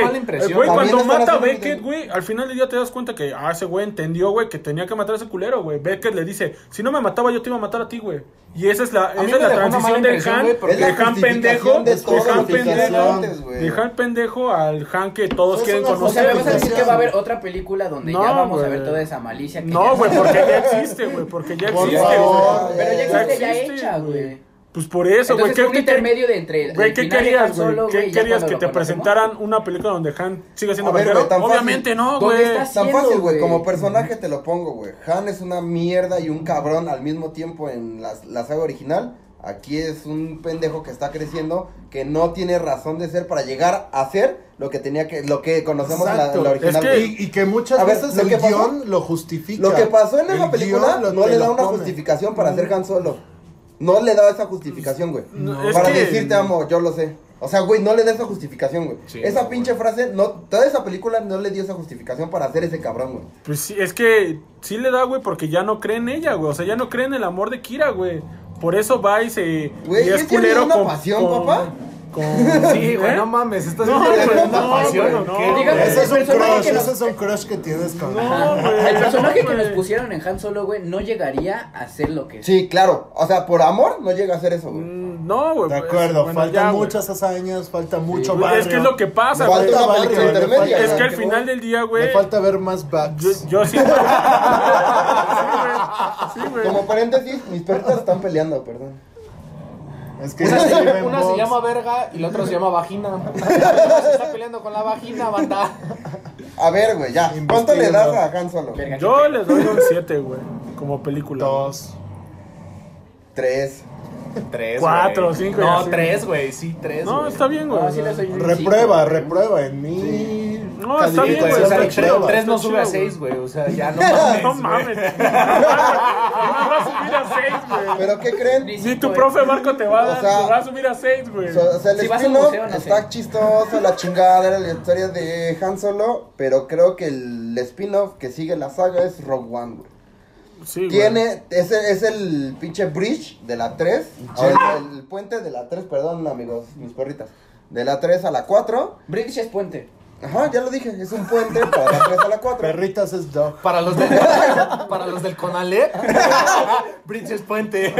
te... Güey, cuando mata a Beckett, güey, al final del día te das cuenta que, ah, ese güey entendió, güey, que tenía que matar a ese culero, güey. Beckett le dice, si no me mataba, yo te iba a matar a ti, güey. Y esa es la, esa es la transición del Han, porque la de Han pendejo, de de Han pendejo, de Han pendejo al Han que todos quieren una O sea, conocer. vas a decir que va a haber otra película donde No, ya vamos a güey. ver toda esa malicia que No, güey, porque ya existe, güey, porque ya existe. Pero ya existe ya hecha, güey. Pues por eso, güey. ¿qué- un qué- intermedio de entre Güey, ¿qué querías, güey? ¿Qué querías que te presentaran una película donde Han sigue siendo A ver, verguero? güey, tan fácil. Obviamente no, ¿Dónde güey. Tan fácil, güey. Como personaje te lo pongo, güey. Han es una mierda y un cabrón al mismo tiempo en la, la saga original. Aquí es un pendejo que está creciendo, que no tiene razón de ser para llegar a ser lo que tenía que, lo que conocemos en la, Exacto. en la original. Es que-. Y, y que muchas A ver, veces lo el que pasó- guion lo justifica. Lo que pasó en esa película no le da una justificación para ser Han Solo. No le da esa justificación, güey. No, es Para que- decirte amo, yo lo sé. O sea, güey, no le da esa justificación, güey. Sí, esa no, pinche frase, no, toda esa película no le dio esa justificación para hacer ese cabrón, güey. Pues sí, es que sí le da, güey, porque ya no cree en ella, güey. O sea, ya no cree en el amor de Kira, güey. Por eso va y se. Güey, y ¿es que había una pasión, papá? Con- Sí, güey, no mames, estás No, viendo güey, una no, pasión, güey, ¿o no, Ese es un crush, ese es un crush que tienes con No, güey. El personaje no, que nos pusieron en Han Solo, güey, no llegaría a ser lo que es. Sí, claro. O sea, por amor no llega a hacer eso, güey. Mm, No, güey. De pues, acuerdo, bueno, faltan güey. muchas hazañas, falta mucho Güey, barrio. Es que es lo que pasa, Falta güey. una barrio, película intermedia. falta- Es que al final del día, Me güey. falta ver más backs. Yo, yo sí. sí, güey. Como paréntesis, mis perritas están peleando, perdón. Es que Una, se una llama verga y la otra se llama vagina. Se está peleando con la vagina, banda. A ver, güey, ya. ¿Cuánto le das a Han Solo? Yo le doy un 7, güey. Como película. Dos. Tres. Tres, Cuatro, güey. cinco y No, así. tres, güey, sí, tres. No, güey. está bien, güey. No, sí Reprueba, reprueba en mí. No, está bien, güey, o sea, chido, tres no está sube a chido, seis, güey. güey. O sea, ya no mames. No mames. Jamás va a subir a 6, güey. ¿Pero qué creen? Ni tu profe Marco te va a dar, O sea, te va a subir a 6, güey. So- o sea, el spin-off museo, no sé. está chistoso, la chingada era la historia de Han Solo, pero creo que el spin-off que sigue la saga es Rogue One, güey. Sí, güey. Tiene, ese es el pinche bridge de la 3, o el, el puente de la 3, perdón amigos, mis perritas, de la 3 a la 4, British es puente. Ajá, ya lo dije, es un puente para la 3 a la 4. Perritas es dog. Para los, de, para los del Conalep, Bridges Puente.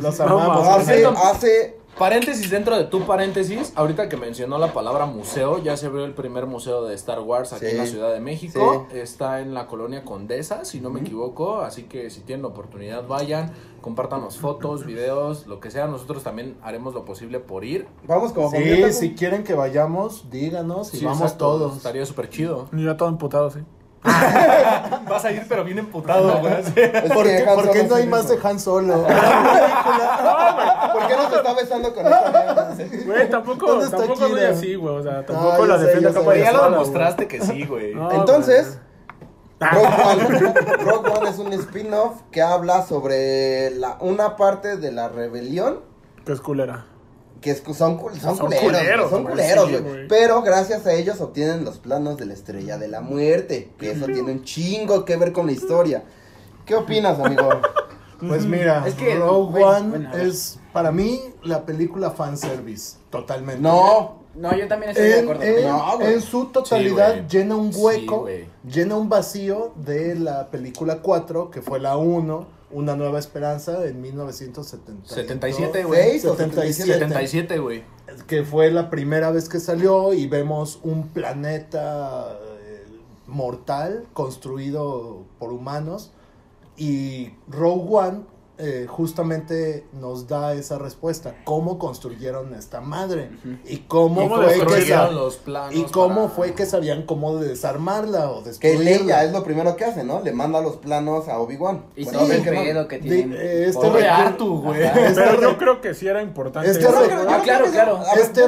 Los amamos. Hace, hace, Paréntesis dentro de tu paréntesis, ahorita que mencionó la palabra museo, ya se abrió el primer museo de Star Wars aquí Sí. en la Ciudad de México. Sí. Está en la colonia Condesa, si no me equivoco. Así que si tienen la oportunidad, vayan, compártanos fotos, videos, lo que sea. Nosotros también haremos lo posible por ir. vamos como Sí, familia, si quieren que vayamos, díganos y Sí, vamos exacto, todos. Estaría súper chido. Y ya todo emputado, sí. Vas a ir, pero bien emputado, güey. ¿Por qué, por no hay más de Han Solo? ¿Por qué no se está besando con mierda? Güey, tampoco, ¿Dónde está tampoco Kira? así, güey. O sea, tampoco Ah, la defiendo de ya lo demostraste que sí, güey. No, Entonces, One. Rogue One es un spin-off que habla sobre la, una parte de la rebelión Que es culera. Que es, son, son, Son culeros, culeros, son culeros, sí, güey. güey. Pero gracias a ellos obtienen los planos de la estrella de la muerte, que eso tiene un chingo que ver con la historia. ¿Qué opinas, amigo? Pues mira, Es que, Rogue One bueno, es para mí la película fanservice, totalmente. No, No, yo también estoy de En, acuerdo. en- No, en su totalidad Sí, llena un Sí, hueco, güey. llena un vacío de la película 4, que fue la 1, Una Nueva Esperanza, en 1977. 77, güey. ¿Seis o 77. 77, güey. que fue la primera vez que salió y vemos un planeta eh, mortal construido por humanos y Rogue One eh, justamente nos da esa respuesta, cómo construyeron esta madre y cómo, ¿Cómo fue que destruyeron sa- los planos y cómo para- fue que sabían cómo desarmarla o que destruirla. Leia es lo primero que hace, ¿no? Le manda los planos a Obi-Wan. Y Bueno, sí, ven el que no. que tienen. eh, este Pobre recur- Artu, güey. Ajá. Pero Este yo re- creo que sí era importante. Este no Ah, claro, que- claro. ver, Este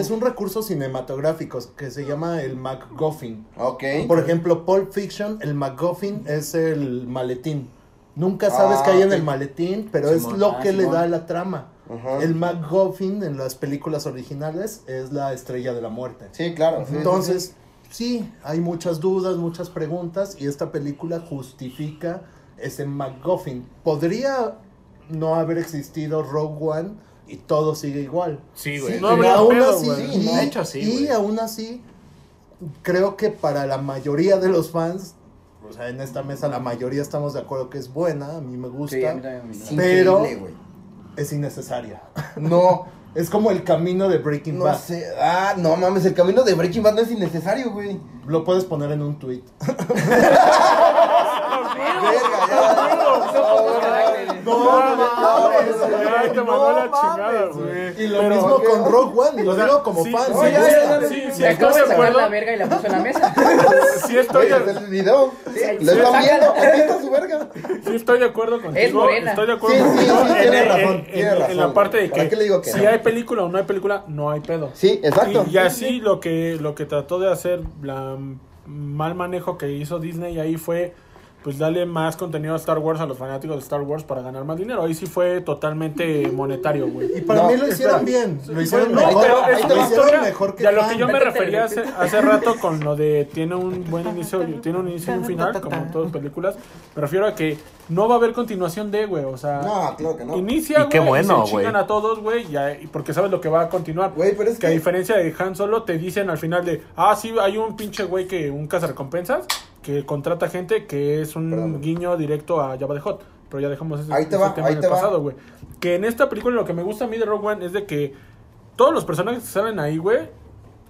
es un recurso cinematográfico que se llama el MacGuffin. Ok. Por ejemplo, Pulp Fiction, el MacGuffin es el maletín. Nunca sabes Ah, qué hay en el maletín, pero Simón. es lo Ah, que le da la trama. El MacGuffin en las películas originales es la estrella de la muerte. Sí, claro. sí, sí, sí. Entonces, sí, hay muchas dudas, muchas preguntas y esta película justifica ese MacGuffin. ¿Podría no haber existido Rogue One y todo sigue igual? Sí, güey. Sí, No aún pedo, así, güey. y, De hecho, sí, y güey. aún así, creo que para la mayoría de los fans, o sea, en esta mesa la mayoría estamos de acuerdo que es buena, a mí me gusta, Sí, a mí también me Es gusta. pero- es innecesaria. No, Es como el camino de Breaking no Bad. sé. Ah, no mames, el camino de Breaking Bad no es innecesario, güey. Lo puedes poner en un tweet. Verga, ya. No, mames, güey. Ay, te mandó la chingada, güey. Y lo Pero- mismo con Rogue One, lo digo como fan. sí, sí, de sacar acuerdo. la verga y la puso en la mesa. Sí estoy, de, el video. Sí, Lo están viendo. Su verga. sí estoy de acuerdo contigo. Estoy de acuerdo Sí, sí, contigo tiene en- razón, en- la parte de ¿Para que qué le digo que si hay película o no hay película, no hay pedo. Sí, exacto. Y, así lo que lo que trató de hacer la mal manejo que hizo Disney ahí fue pues darle más contenido a Star Wars a los fanáticos de Star Wars para ganar más dinero. Ahí sí fue totalmente monetario, güey. Y para No, mí lo hicieron espera. bien. Lo hicieron No, mejor. pero es una historia mejor que y a lo que yo me refería hace, hace rato con lo de tiene un buen inicio y tiene un inicio y un final, como en todas las películas. Me refiero a que no va a haber continuación de, güey. O sea, No, claro que no. inicia, Y qué güey, bueno, y se chingan güey. a todos, güey, porque sabes lo que va a continuar. Güey, pero es que a diferencia de Han Solo, te dicen al final de, ah, sí, hay un pinche güey que, un cazarrecompensas, que contrata gente que es un Perdón. guiño directo a Jabba de Hot. Pero ya dejamos ese, Ahí te ese va, tema ahí en te el va. pasado, güey. Que en esta película lo que me gusta a mí de Rogue One es de que todos los personajes que salen ahí, güey,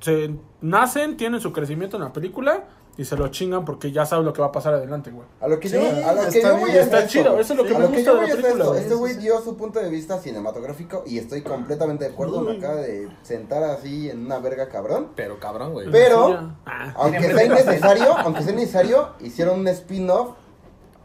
se nacen, tienen su crecimiento en la película y se lo chingan porque ya saben lo que va a pasar adelante, güey. A lo que Sí, yo, a lo que está yo voy está esto, chido, eso es lo que A me que gusta yo de la película, esto. Este güey dio su punto de vista cinematográfico y estoy completamente de acuerdo. Me Uy. acaba de sentar así en una verga cabrón. Pero cabrón, güey. Pero- Sí. Ah. Aunque sea innecesario, aunque sea innecesario, hicieron un spin-off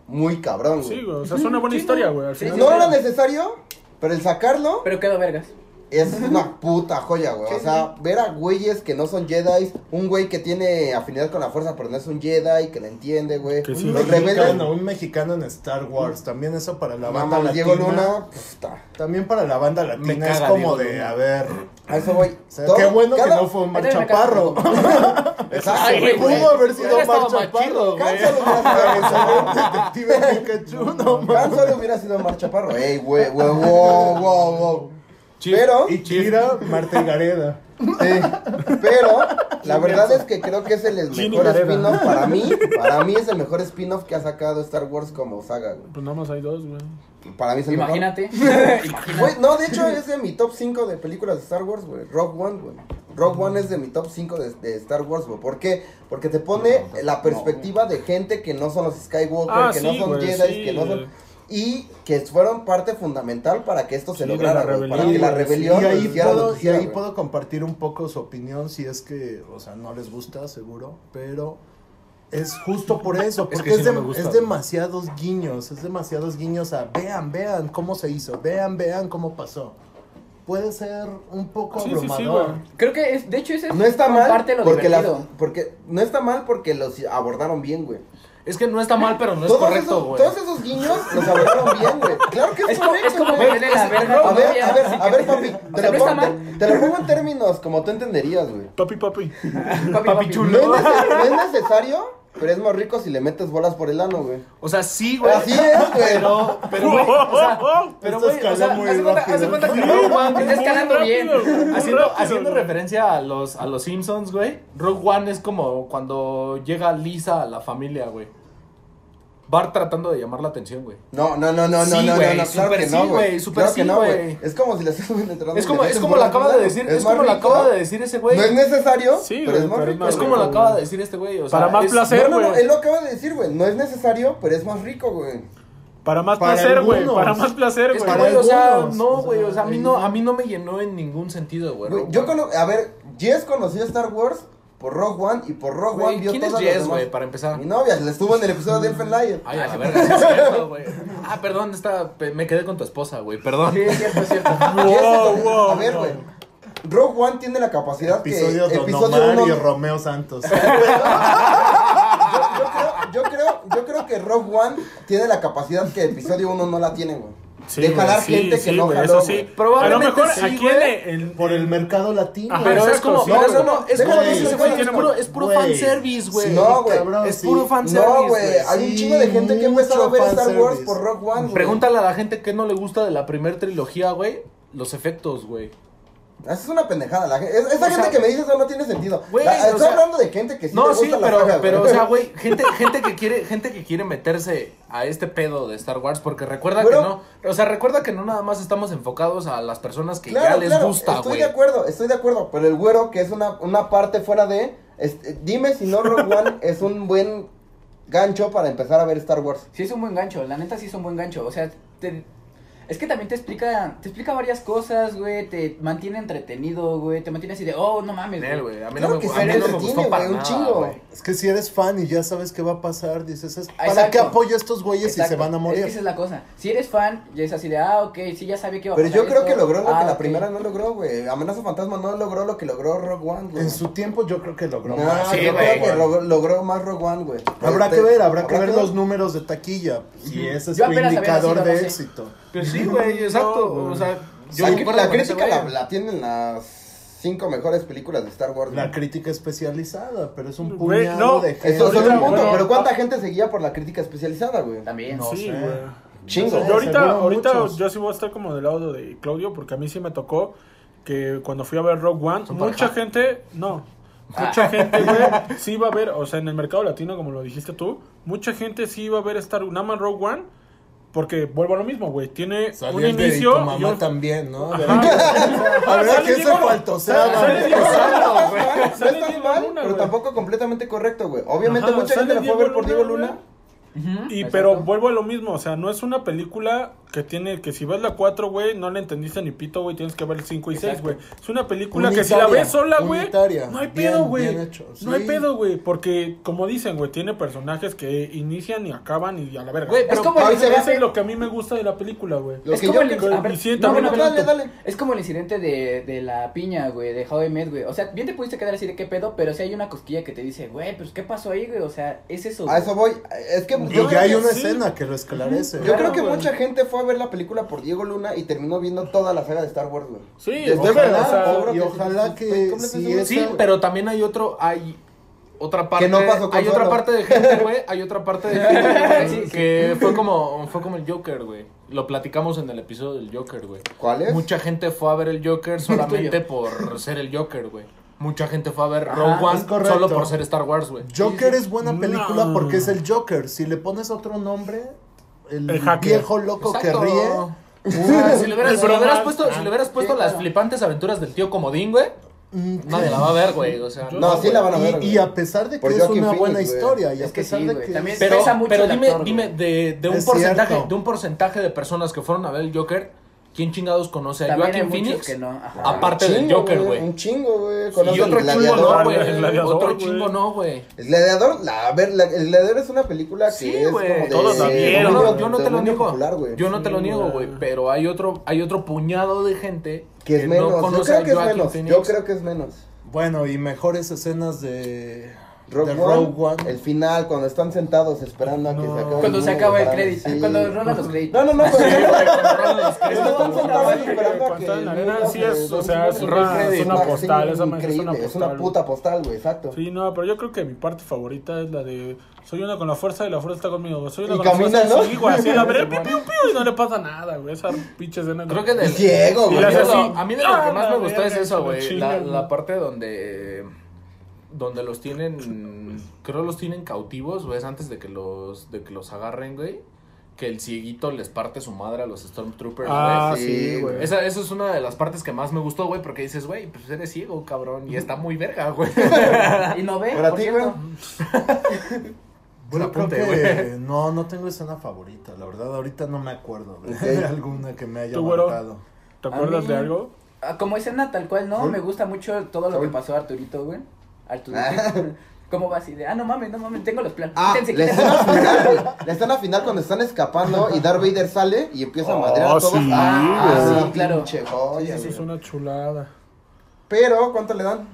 muy cabrón, güey. Sí, güey, o sea, es una buena historia, güey. al Sí, final No era necesario, pero el sacarlo Pero quedó vergas. Es una puta joya, güey. O sea, ver a güeyes que no son Jedi, un güey que tiene afinidad con la fuerza, pero no es un Jedi, que la entiende, güey. Que sí, Un Los mexicano, rebeldes. un mexicano en Star Wars. También eso para la banda latina. Diego Luna, puta. También para la banda latina es como Diego de, Luna. a ver. A eso voy. o sea, Todo- qué bueno cada- que no fue me caga. Exacto, güey. Pudo haber sido más Chaparro, güey. Hubiera sido- Detective Pikachu, no Han mames. Solo hubiera sido Omar Chaparro. Ey, güey, güey, wow, wow, wow. Pero, Y Chira, Marta y Gareda. sí, pero, la verdad es que creo que es el mejor spin-off para mí. Para mí es el mejor spin-off que ha sacado Star Wars como saga, güey. Pues nada más hay dos, güey. Para mí es el Imagínate. mejor. Güey, no, de hecho es de mi top 5 de películas de Star Wars, güey. Rogue One, güey. Rogue One es de mi top 5 de, de Star Wars, güey. ¿Por qué? Porque te pone la perspectiva de gente que no son los Skywalker, Ah, que sí, no son güey, Jedi, sí. que no son... Y que fueron parte fundamental para que esto se Sí, lograra, la para que la rebelión y ahí, puedo, que y ahí puedo compartir un poco su opinión si es que, o sea, no les gusta, seguro, pero es justo por eso, Es porque que es, sí no de- me gusta, es demasiados guiños, es demasiados guiños a vean, vean cómo se hizo, vean, vean cómo pasó. Puede ser un poco Sí, sí, sí, abrumador. güey. Creo que es, de hecho ese es No está mal parte de lo porque, divertido. porque no está mal porque los abordaron bien, güey. Es que no está mal, pero no es correcto, güey. todos esos guiños los abordaron bien, güey. Claro que es, Es correcto, es como güey. meterle la verga A ver, a ver, a ver, papi, te sea, lo, no pongo, está mal. te, te lo pongo en términos como tú entenderías, güey. Papi, papi. Papi, papi. chulo. No es, nece- no es necesario, pero es más rico si le metes bolas por el ano, güey. O sea, sí, güey. Así es, güey. Pero, pero, güey, o sea, pero, güey, o sea, de cuenta, de cuenta que Rogue One, está escalando bien. rápido, muy haciendo, rápido, haciendo referencia a los, a los Simpsons, güey, Rogue One es como cuando llega Lisa a la familia, güey. Bart tratando de llamar la atención, güey. No, no, no, no, Sí, no, no, güey, no, claro que sí, no, güey. güey, súper Claro sí, no, güey. güey. Es como si le estás entrando. Es como, es como lo acaba de decir, es, como lo acaba de decir ese güey. No es necesario, Sí, pero güey, es más pero es rico. Es como lo acaba güey. de decir este güey, o sea, Para más es- placer. No, no, no, güey. él lo acaba de decir, güey. No es necesario, pero es más rico, güey. Para más Para placer, güey. Para más placer, Es que, güey. güey, o sea, no, güey, o sea, a mí no, a mí no me llenó en ningún sentido, güey. Güey, Yo One. cono a ver, Jess conoció Star Wars por Rogue One y por Rogue One vio ¿quién es todas Jess, güey, para empezar? Mi novia, la estuvo en el episodio de Elfen Lion. Ay, a la verga, sí es cierto, güey. Ah, perdón, esta, me quedé con tu esposa, güey, perdón. Sí, es cierto, es cierto. Wow, wow, a ver, wow. güey. Rogue One tiene la capacidad Episodio que Don episodio Omar uno- y Romeo Santos. yo, yo creo, yo creo, yo creo que Rogue One tiene la capacidad que episodio 1 no la tiene, güey. Sí, de jalar sí, gente sí, que no jaló, eso sí. Probablemente a lo mejor sí, aquí en el- Por el mercado latino. Ajá, Pero es exacto, como, sí, pero es como, es como decirte, dice, güey, es puro, es puro fanservice, güey. Sí, No, güey. Es sí. puro fanservice, No, güey. Hay un chingo de gente que ha empezado a ver Star Wars por Rogue One. Pregúntale a la gente que no le gusta de la primera trilogía, güey, los efectos, güey. Esa es una pendejada. La, esa O gente sea, que me dice eso no tiene sentido. La- o estoy sea, hablando de gente que sí No, le sí, pero, saga, pero, o sea, güey, gente, gente que quiere, gente que quiere meterse a este pedo de Star Wars, porque recuerda Pero- que no, o sea, recuerda que no nada más estamos enfocados a las personas que Claro, ya les claro, gusta, Estoy güey. de acuerdo, estoy de acuerdo. Pero el güero, que es una, una parte fuera de. este, dime si no Rogue One es un buen gancho para empezar a ver Star Wars. Sí es un buen gancho, la neta sí es un buen gancho, o sea, te- es que también te explica, te explica varias cosas, güey, te mantiene entretenido, güey, te mantiene así de, oh, no mames, güey. güey, a mí Claro no me, que a mí no me entretiene, gustó para güey, un nada, chingo. güey. Es que si eres fan y ya sabes qué va a pasar, dices, es, ¿para Exacto. qué apoyo a estos güeyes si se van a Es morir? que esa es la cosa, si eres fan, ya es así de, ah, ok, sí, ya sabía que iba a Pero pasar yo creo esto, que logró lo ah, que la ok. primera no logró, güey. Amenaza Fantasma no logró lo que logró Rogue One, güey. En su tiempo yo creo que logró No, más. Sí, yo güey. creo que logró, logró más Rogue One, güey. Habrá Este, que ver, habrá que ver los números de taquilla. Si ese es había indicador de éxito. Pero sí, güey, exacto, No, o sea, yo la, crítica la, la tienen las cinco mejores películas de Star Wars. La crítica especializada, pero es un puñado no. de gente. Eso es solo un punto, bueno, pero ¿cuánta ah. gente seguía por la crítica especializada, güey? También. No sí, sé. güey. Chingo. Yo ahorita, ahorita muchos. yo sí voy a estar como del lado de Claudio, porque a mí sí me tocó que cuando fui a ver Rogue One, Son mucha pareja. gente, no, mucha gente, güey, sí iba a ver, o sea, en el mercado latino, como lo dijiste tú, mucha gente sí iba a ver Star nada más Rogue One, porque vuelvo a lo mismo, güey, tiene Salió un el de inicio tu mamá y un- también, ¿no? Ajá. Habrá que se Diego- faltoseaba. sale Diego Luna, güey. No Sale estás Diego mal, Luna, pero güey. tampoco completamente correcto, güey. Obviamente Ajá, mucha gente la fue a ver por Diego Luna, Luna. Y exacto. pero vuelvo a lo mismo, o sea, no es una película que tiene, que si ves la 4, güey, no le entendiste ni pito, güey, tienes que ver el 5 y 6, Exacto. güey. Es una película que si la ves sola, güey, no hay pedo, güey. No hay pedo, güey, porque como dicen, güey, tiene personajes que inician y acaban y a la verga. Güey, Es como el Eso es lo que a mí me gusta de la película, güey. Es que como yo el, que- a ver, y sí, no, también no, lo no, dale, dale. Es como el incidente de, de la piña, güey, de How I Met, güey. O sea, bien te pudiste quedar así de qué pedo, pero si hay una cosquilla que te dice, güey, pues qué pasó ahí, güey. O sea, es eso. A eso voy. Es que Y yo que hay una sí. escena que lo esclarece. Yo creo que mucha gente fue a ver la película por Diego Luna y terminó viendo toda la saga de Star Wars, güey. Sí, Desde ojalá, o sea, seguro y sí, ojalá que Sí, pero también hay otro, hay otra parte, no pasó con hay otra parte de gente, güey, hay otra parte de gente güey, Sí, sí. que fue como, fue como el Joker, güey. Lo platicamos en el episodio del Joker, güey. ¿Cuál es? Mucha gente fue a ver el Joker solamente por ser el Joker, güey. Mucha gente fue a ver Ajá, Rogue One solo por ser Star Wars, güey. Joker es buena película No. porque es el Joker. Si le pones otro nombre, el, El viejo loco Exacto. que ríe. Sea, si le hubieras, si le hubieras puesto, si le hubieras puesto Sí, las flipantes aventuras del tío Comodín, güey, mm, nadie la va a ver, güey. O sea, No, sí la van a ver. Y, y a pesar de que Por es Joaquin una Phoenix, buena güey. historia y a Es que pesar sí, de güey, que también- Pero, Pesa mucho pero dime, actor, dime de, de un Es porcentaje, cierto. de un porcentaje de personas que fueron a ver el Joker, ¿quién chingados conoce a También hay Joaquin muchos Phoenix? que no. Ajá. Aparte del Chingo, Joker, güey. Un chingo, güey. Y Conoce otro chingo gladiador. no, güey, güey. el gladiador, Otro güey. chingo no, güey. El gladiador, la, a ver, la- el gladiador es una película que Sí, es güey. como de Todos la vieron, Yo no, yo no te lo dominio niego. popular, güey. yo no te lo Sí, niego, güey. güey. Pero hay otro, hay otro puñado de gente que es menos. no yo creo a que es Joaquin menos. Phoenix. Yo creo que es menos. Bueno, y mejores escenas de Rogue, One, Rogue One. el final, cuando están sentados esperando a que No. se acabe. Cuando el se acaba el crédito. sí. Cuando rolan los créditos. No, no, no, pero Cuando están sentados esperando a Cuando que. en la el arena, sí es, o se- sea, es una- es postal, esa es increíble, una es una puta postal, güey, exacto. Sí, no, pero yo creo que mi parte favorita es la de soy una con la fuerza y la fuerza está conmigo. Soy una Y con la camina, fuerza ¿no? y sí, güey, así la veré, piu, piu, piu, y no le pasa nada, güey. Esa pinche escena. Creo que del, Y ciego, güey. de lo- así, A mí de lo que ¡ah, más la me gustó es verga! eso, güey. La, la parte donde. Donde los tienen. Creo los tienen cautivos, güey. es Antes de que los, de que los agarren, güey. Que el cieguito les parte su madre a los Stormtroopers, güey. Ah, Sí, sí, güey. güey. Esa, esa es una de las partes que más me gustó, güey, porque dices, güey, pues eres ciego, cabrón, y está muy verga, güey. Y no ve, Para por ti, cierto. Bueno, creo que no, no tengo escena favorita, la verdad, ahorita no me acuerdo de, alguna que me haya marcado. ¿Te acuerdas mí- de algo? Ah, Como escena tal cual, no, ¿Sí? me gusta mucho todo lo que pasó a Arturito, güey. Arturito. Ah. ¿Cómo va así de, ah, no mames, no mames, tengo los planos. Ah, Quítense, la escena final. La escena final cuando están escapando y Darth Vader sale y empieza a Oh, madrear a todos. sí, ah, sí, claro. pinche joya, Eso es una chulada. Pero, ¿cuánto le dan?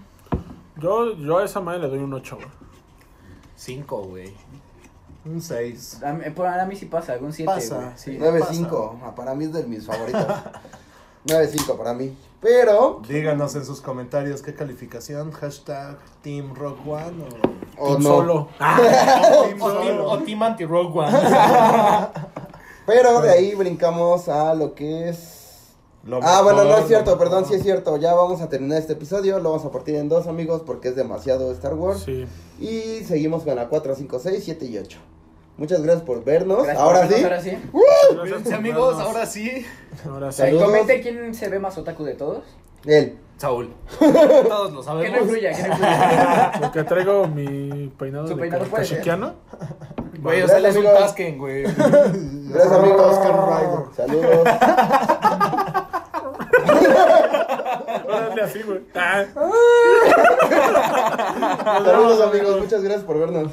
Yo, yo a esa madre le doy un 8, güey. Cinco, güey. Un 6. A mí, para mí sí pasa, algún 7. Pasa, sí. 9.5. Ah, Para mí es de mis favoritos. 9.5 para mí. Pero, Díganos en sus comentarios qué calificación, hashtag Team Rock One o... o Team no. Solo. Team O Team, Solo. o team Anti-Rogue One. Pero de ahí brincamos a lo que es. Lo Ah, bueno, no es cierto, perdón, sí es cierto. Ya vamos a terminar este episodio. Lo vamos a partir en dos, amigos, porque es demasiado Star Wars. Sí. Y seguimos con la 4, 5, 6, 7 y 8. Muchas gracias por vernos. Gracias ahora por vernos, sí. Ahora sí. Gracias Cuídense, por amigos, vernos. ahora sí. Ahora sí. Saludos. Comente quién se ve más otaku de todos. Él. Saúl. Todos lo Que sabemos. no influya, que no influya. Porque traigo mi peinado Su de peinado cachiquiano. Güey, o sea, él es un. Tasken, güey. Gracias, amigos. Saludos. Órale, así, güey. Ah. Saludos, amigos. Muchas gracias por vernos.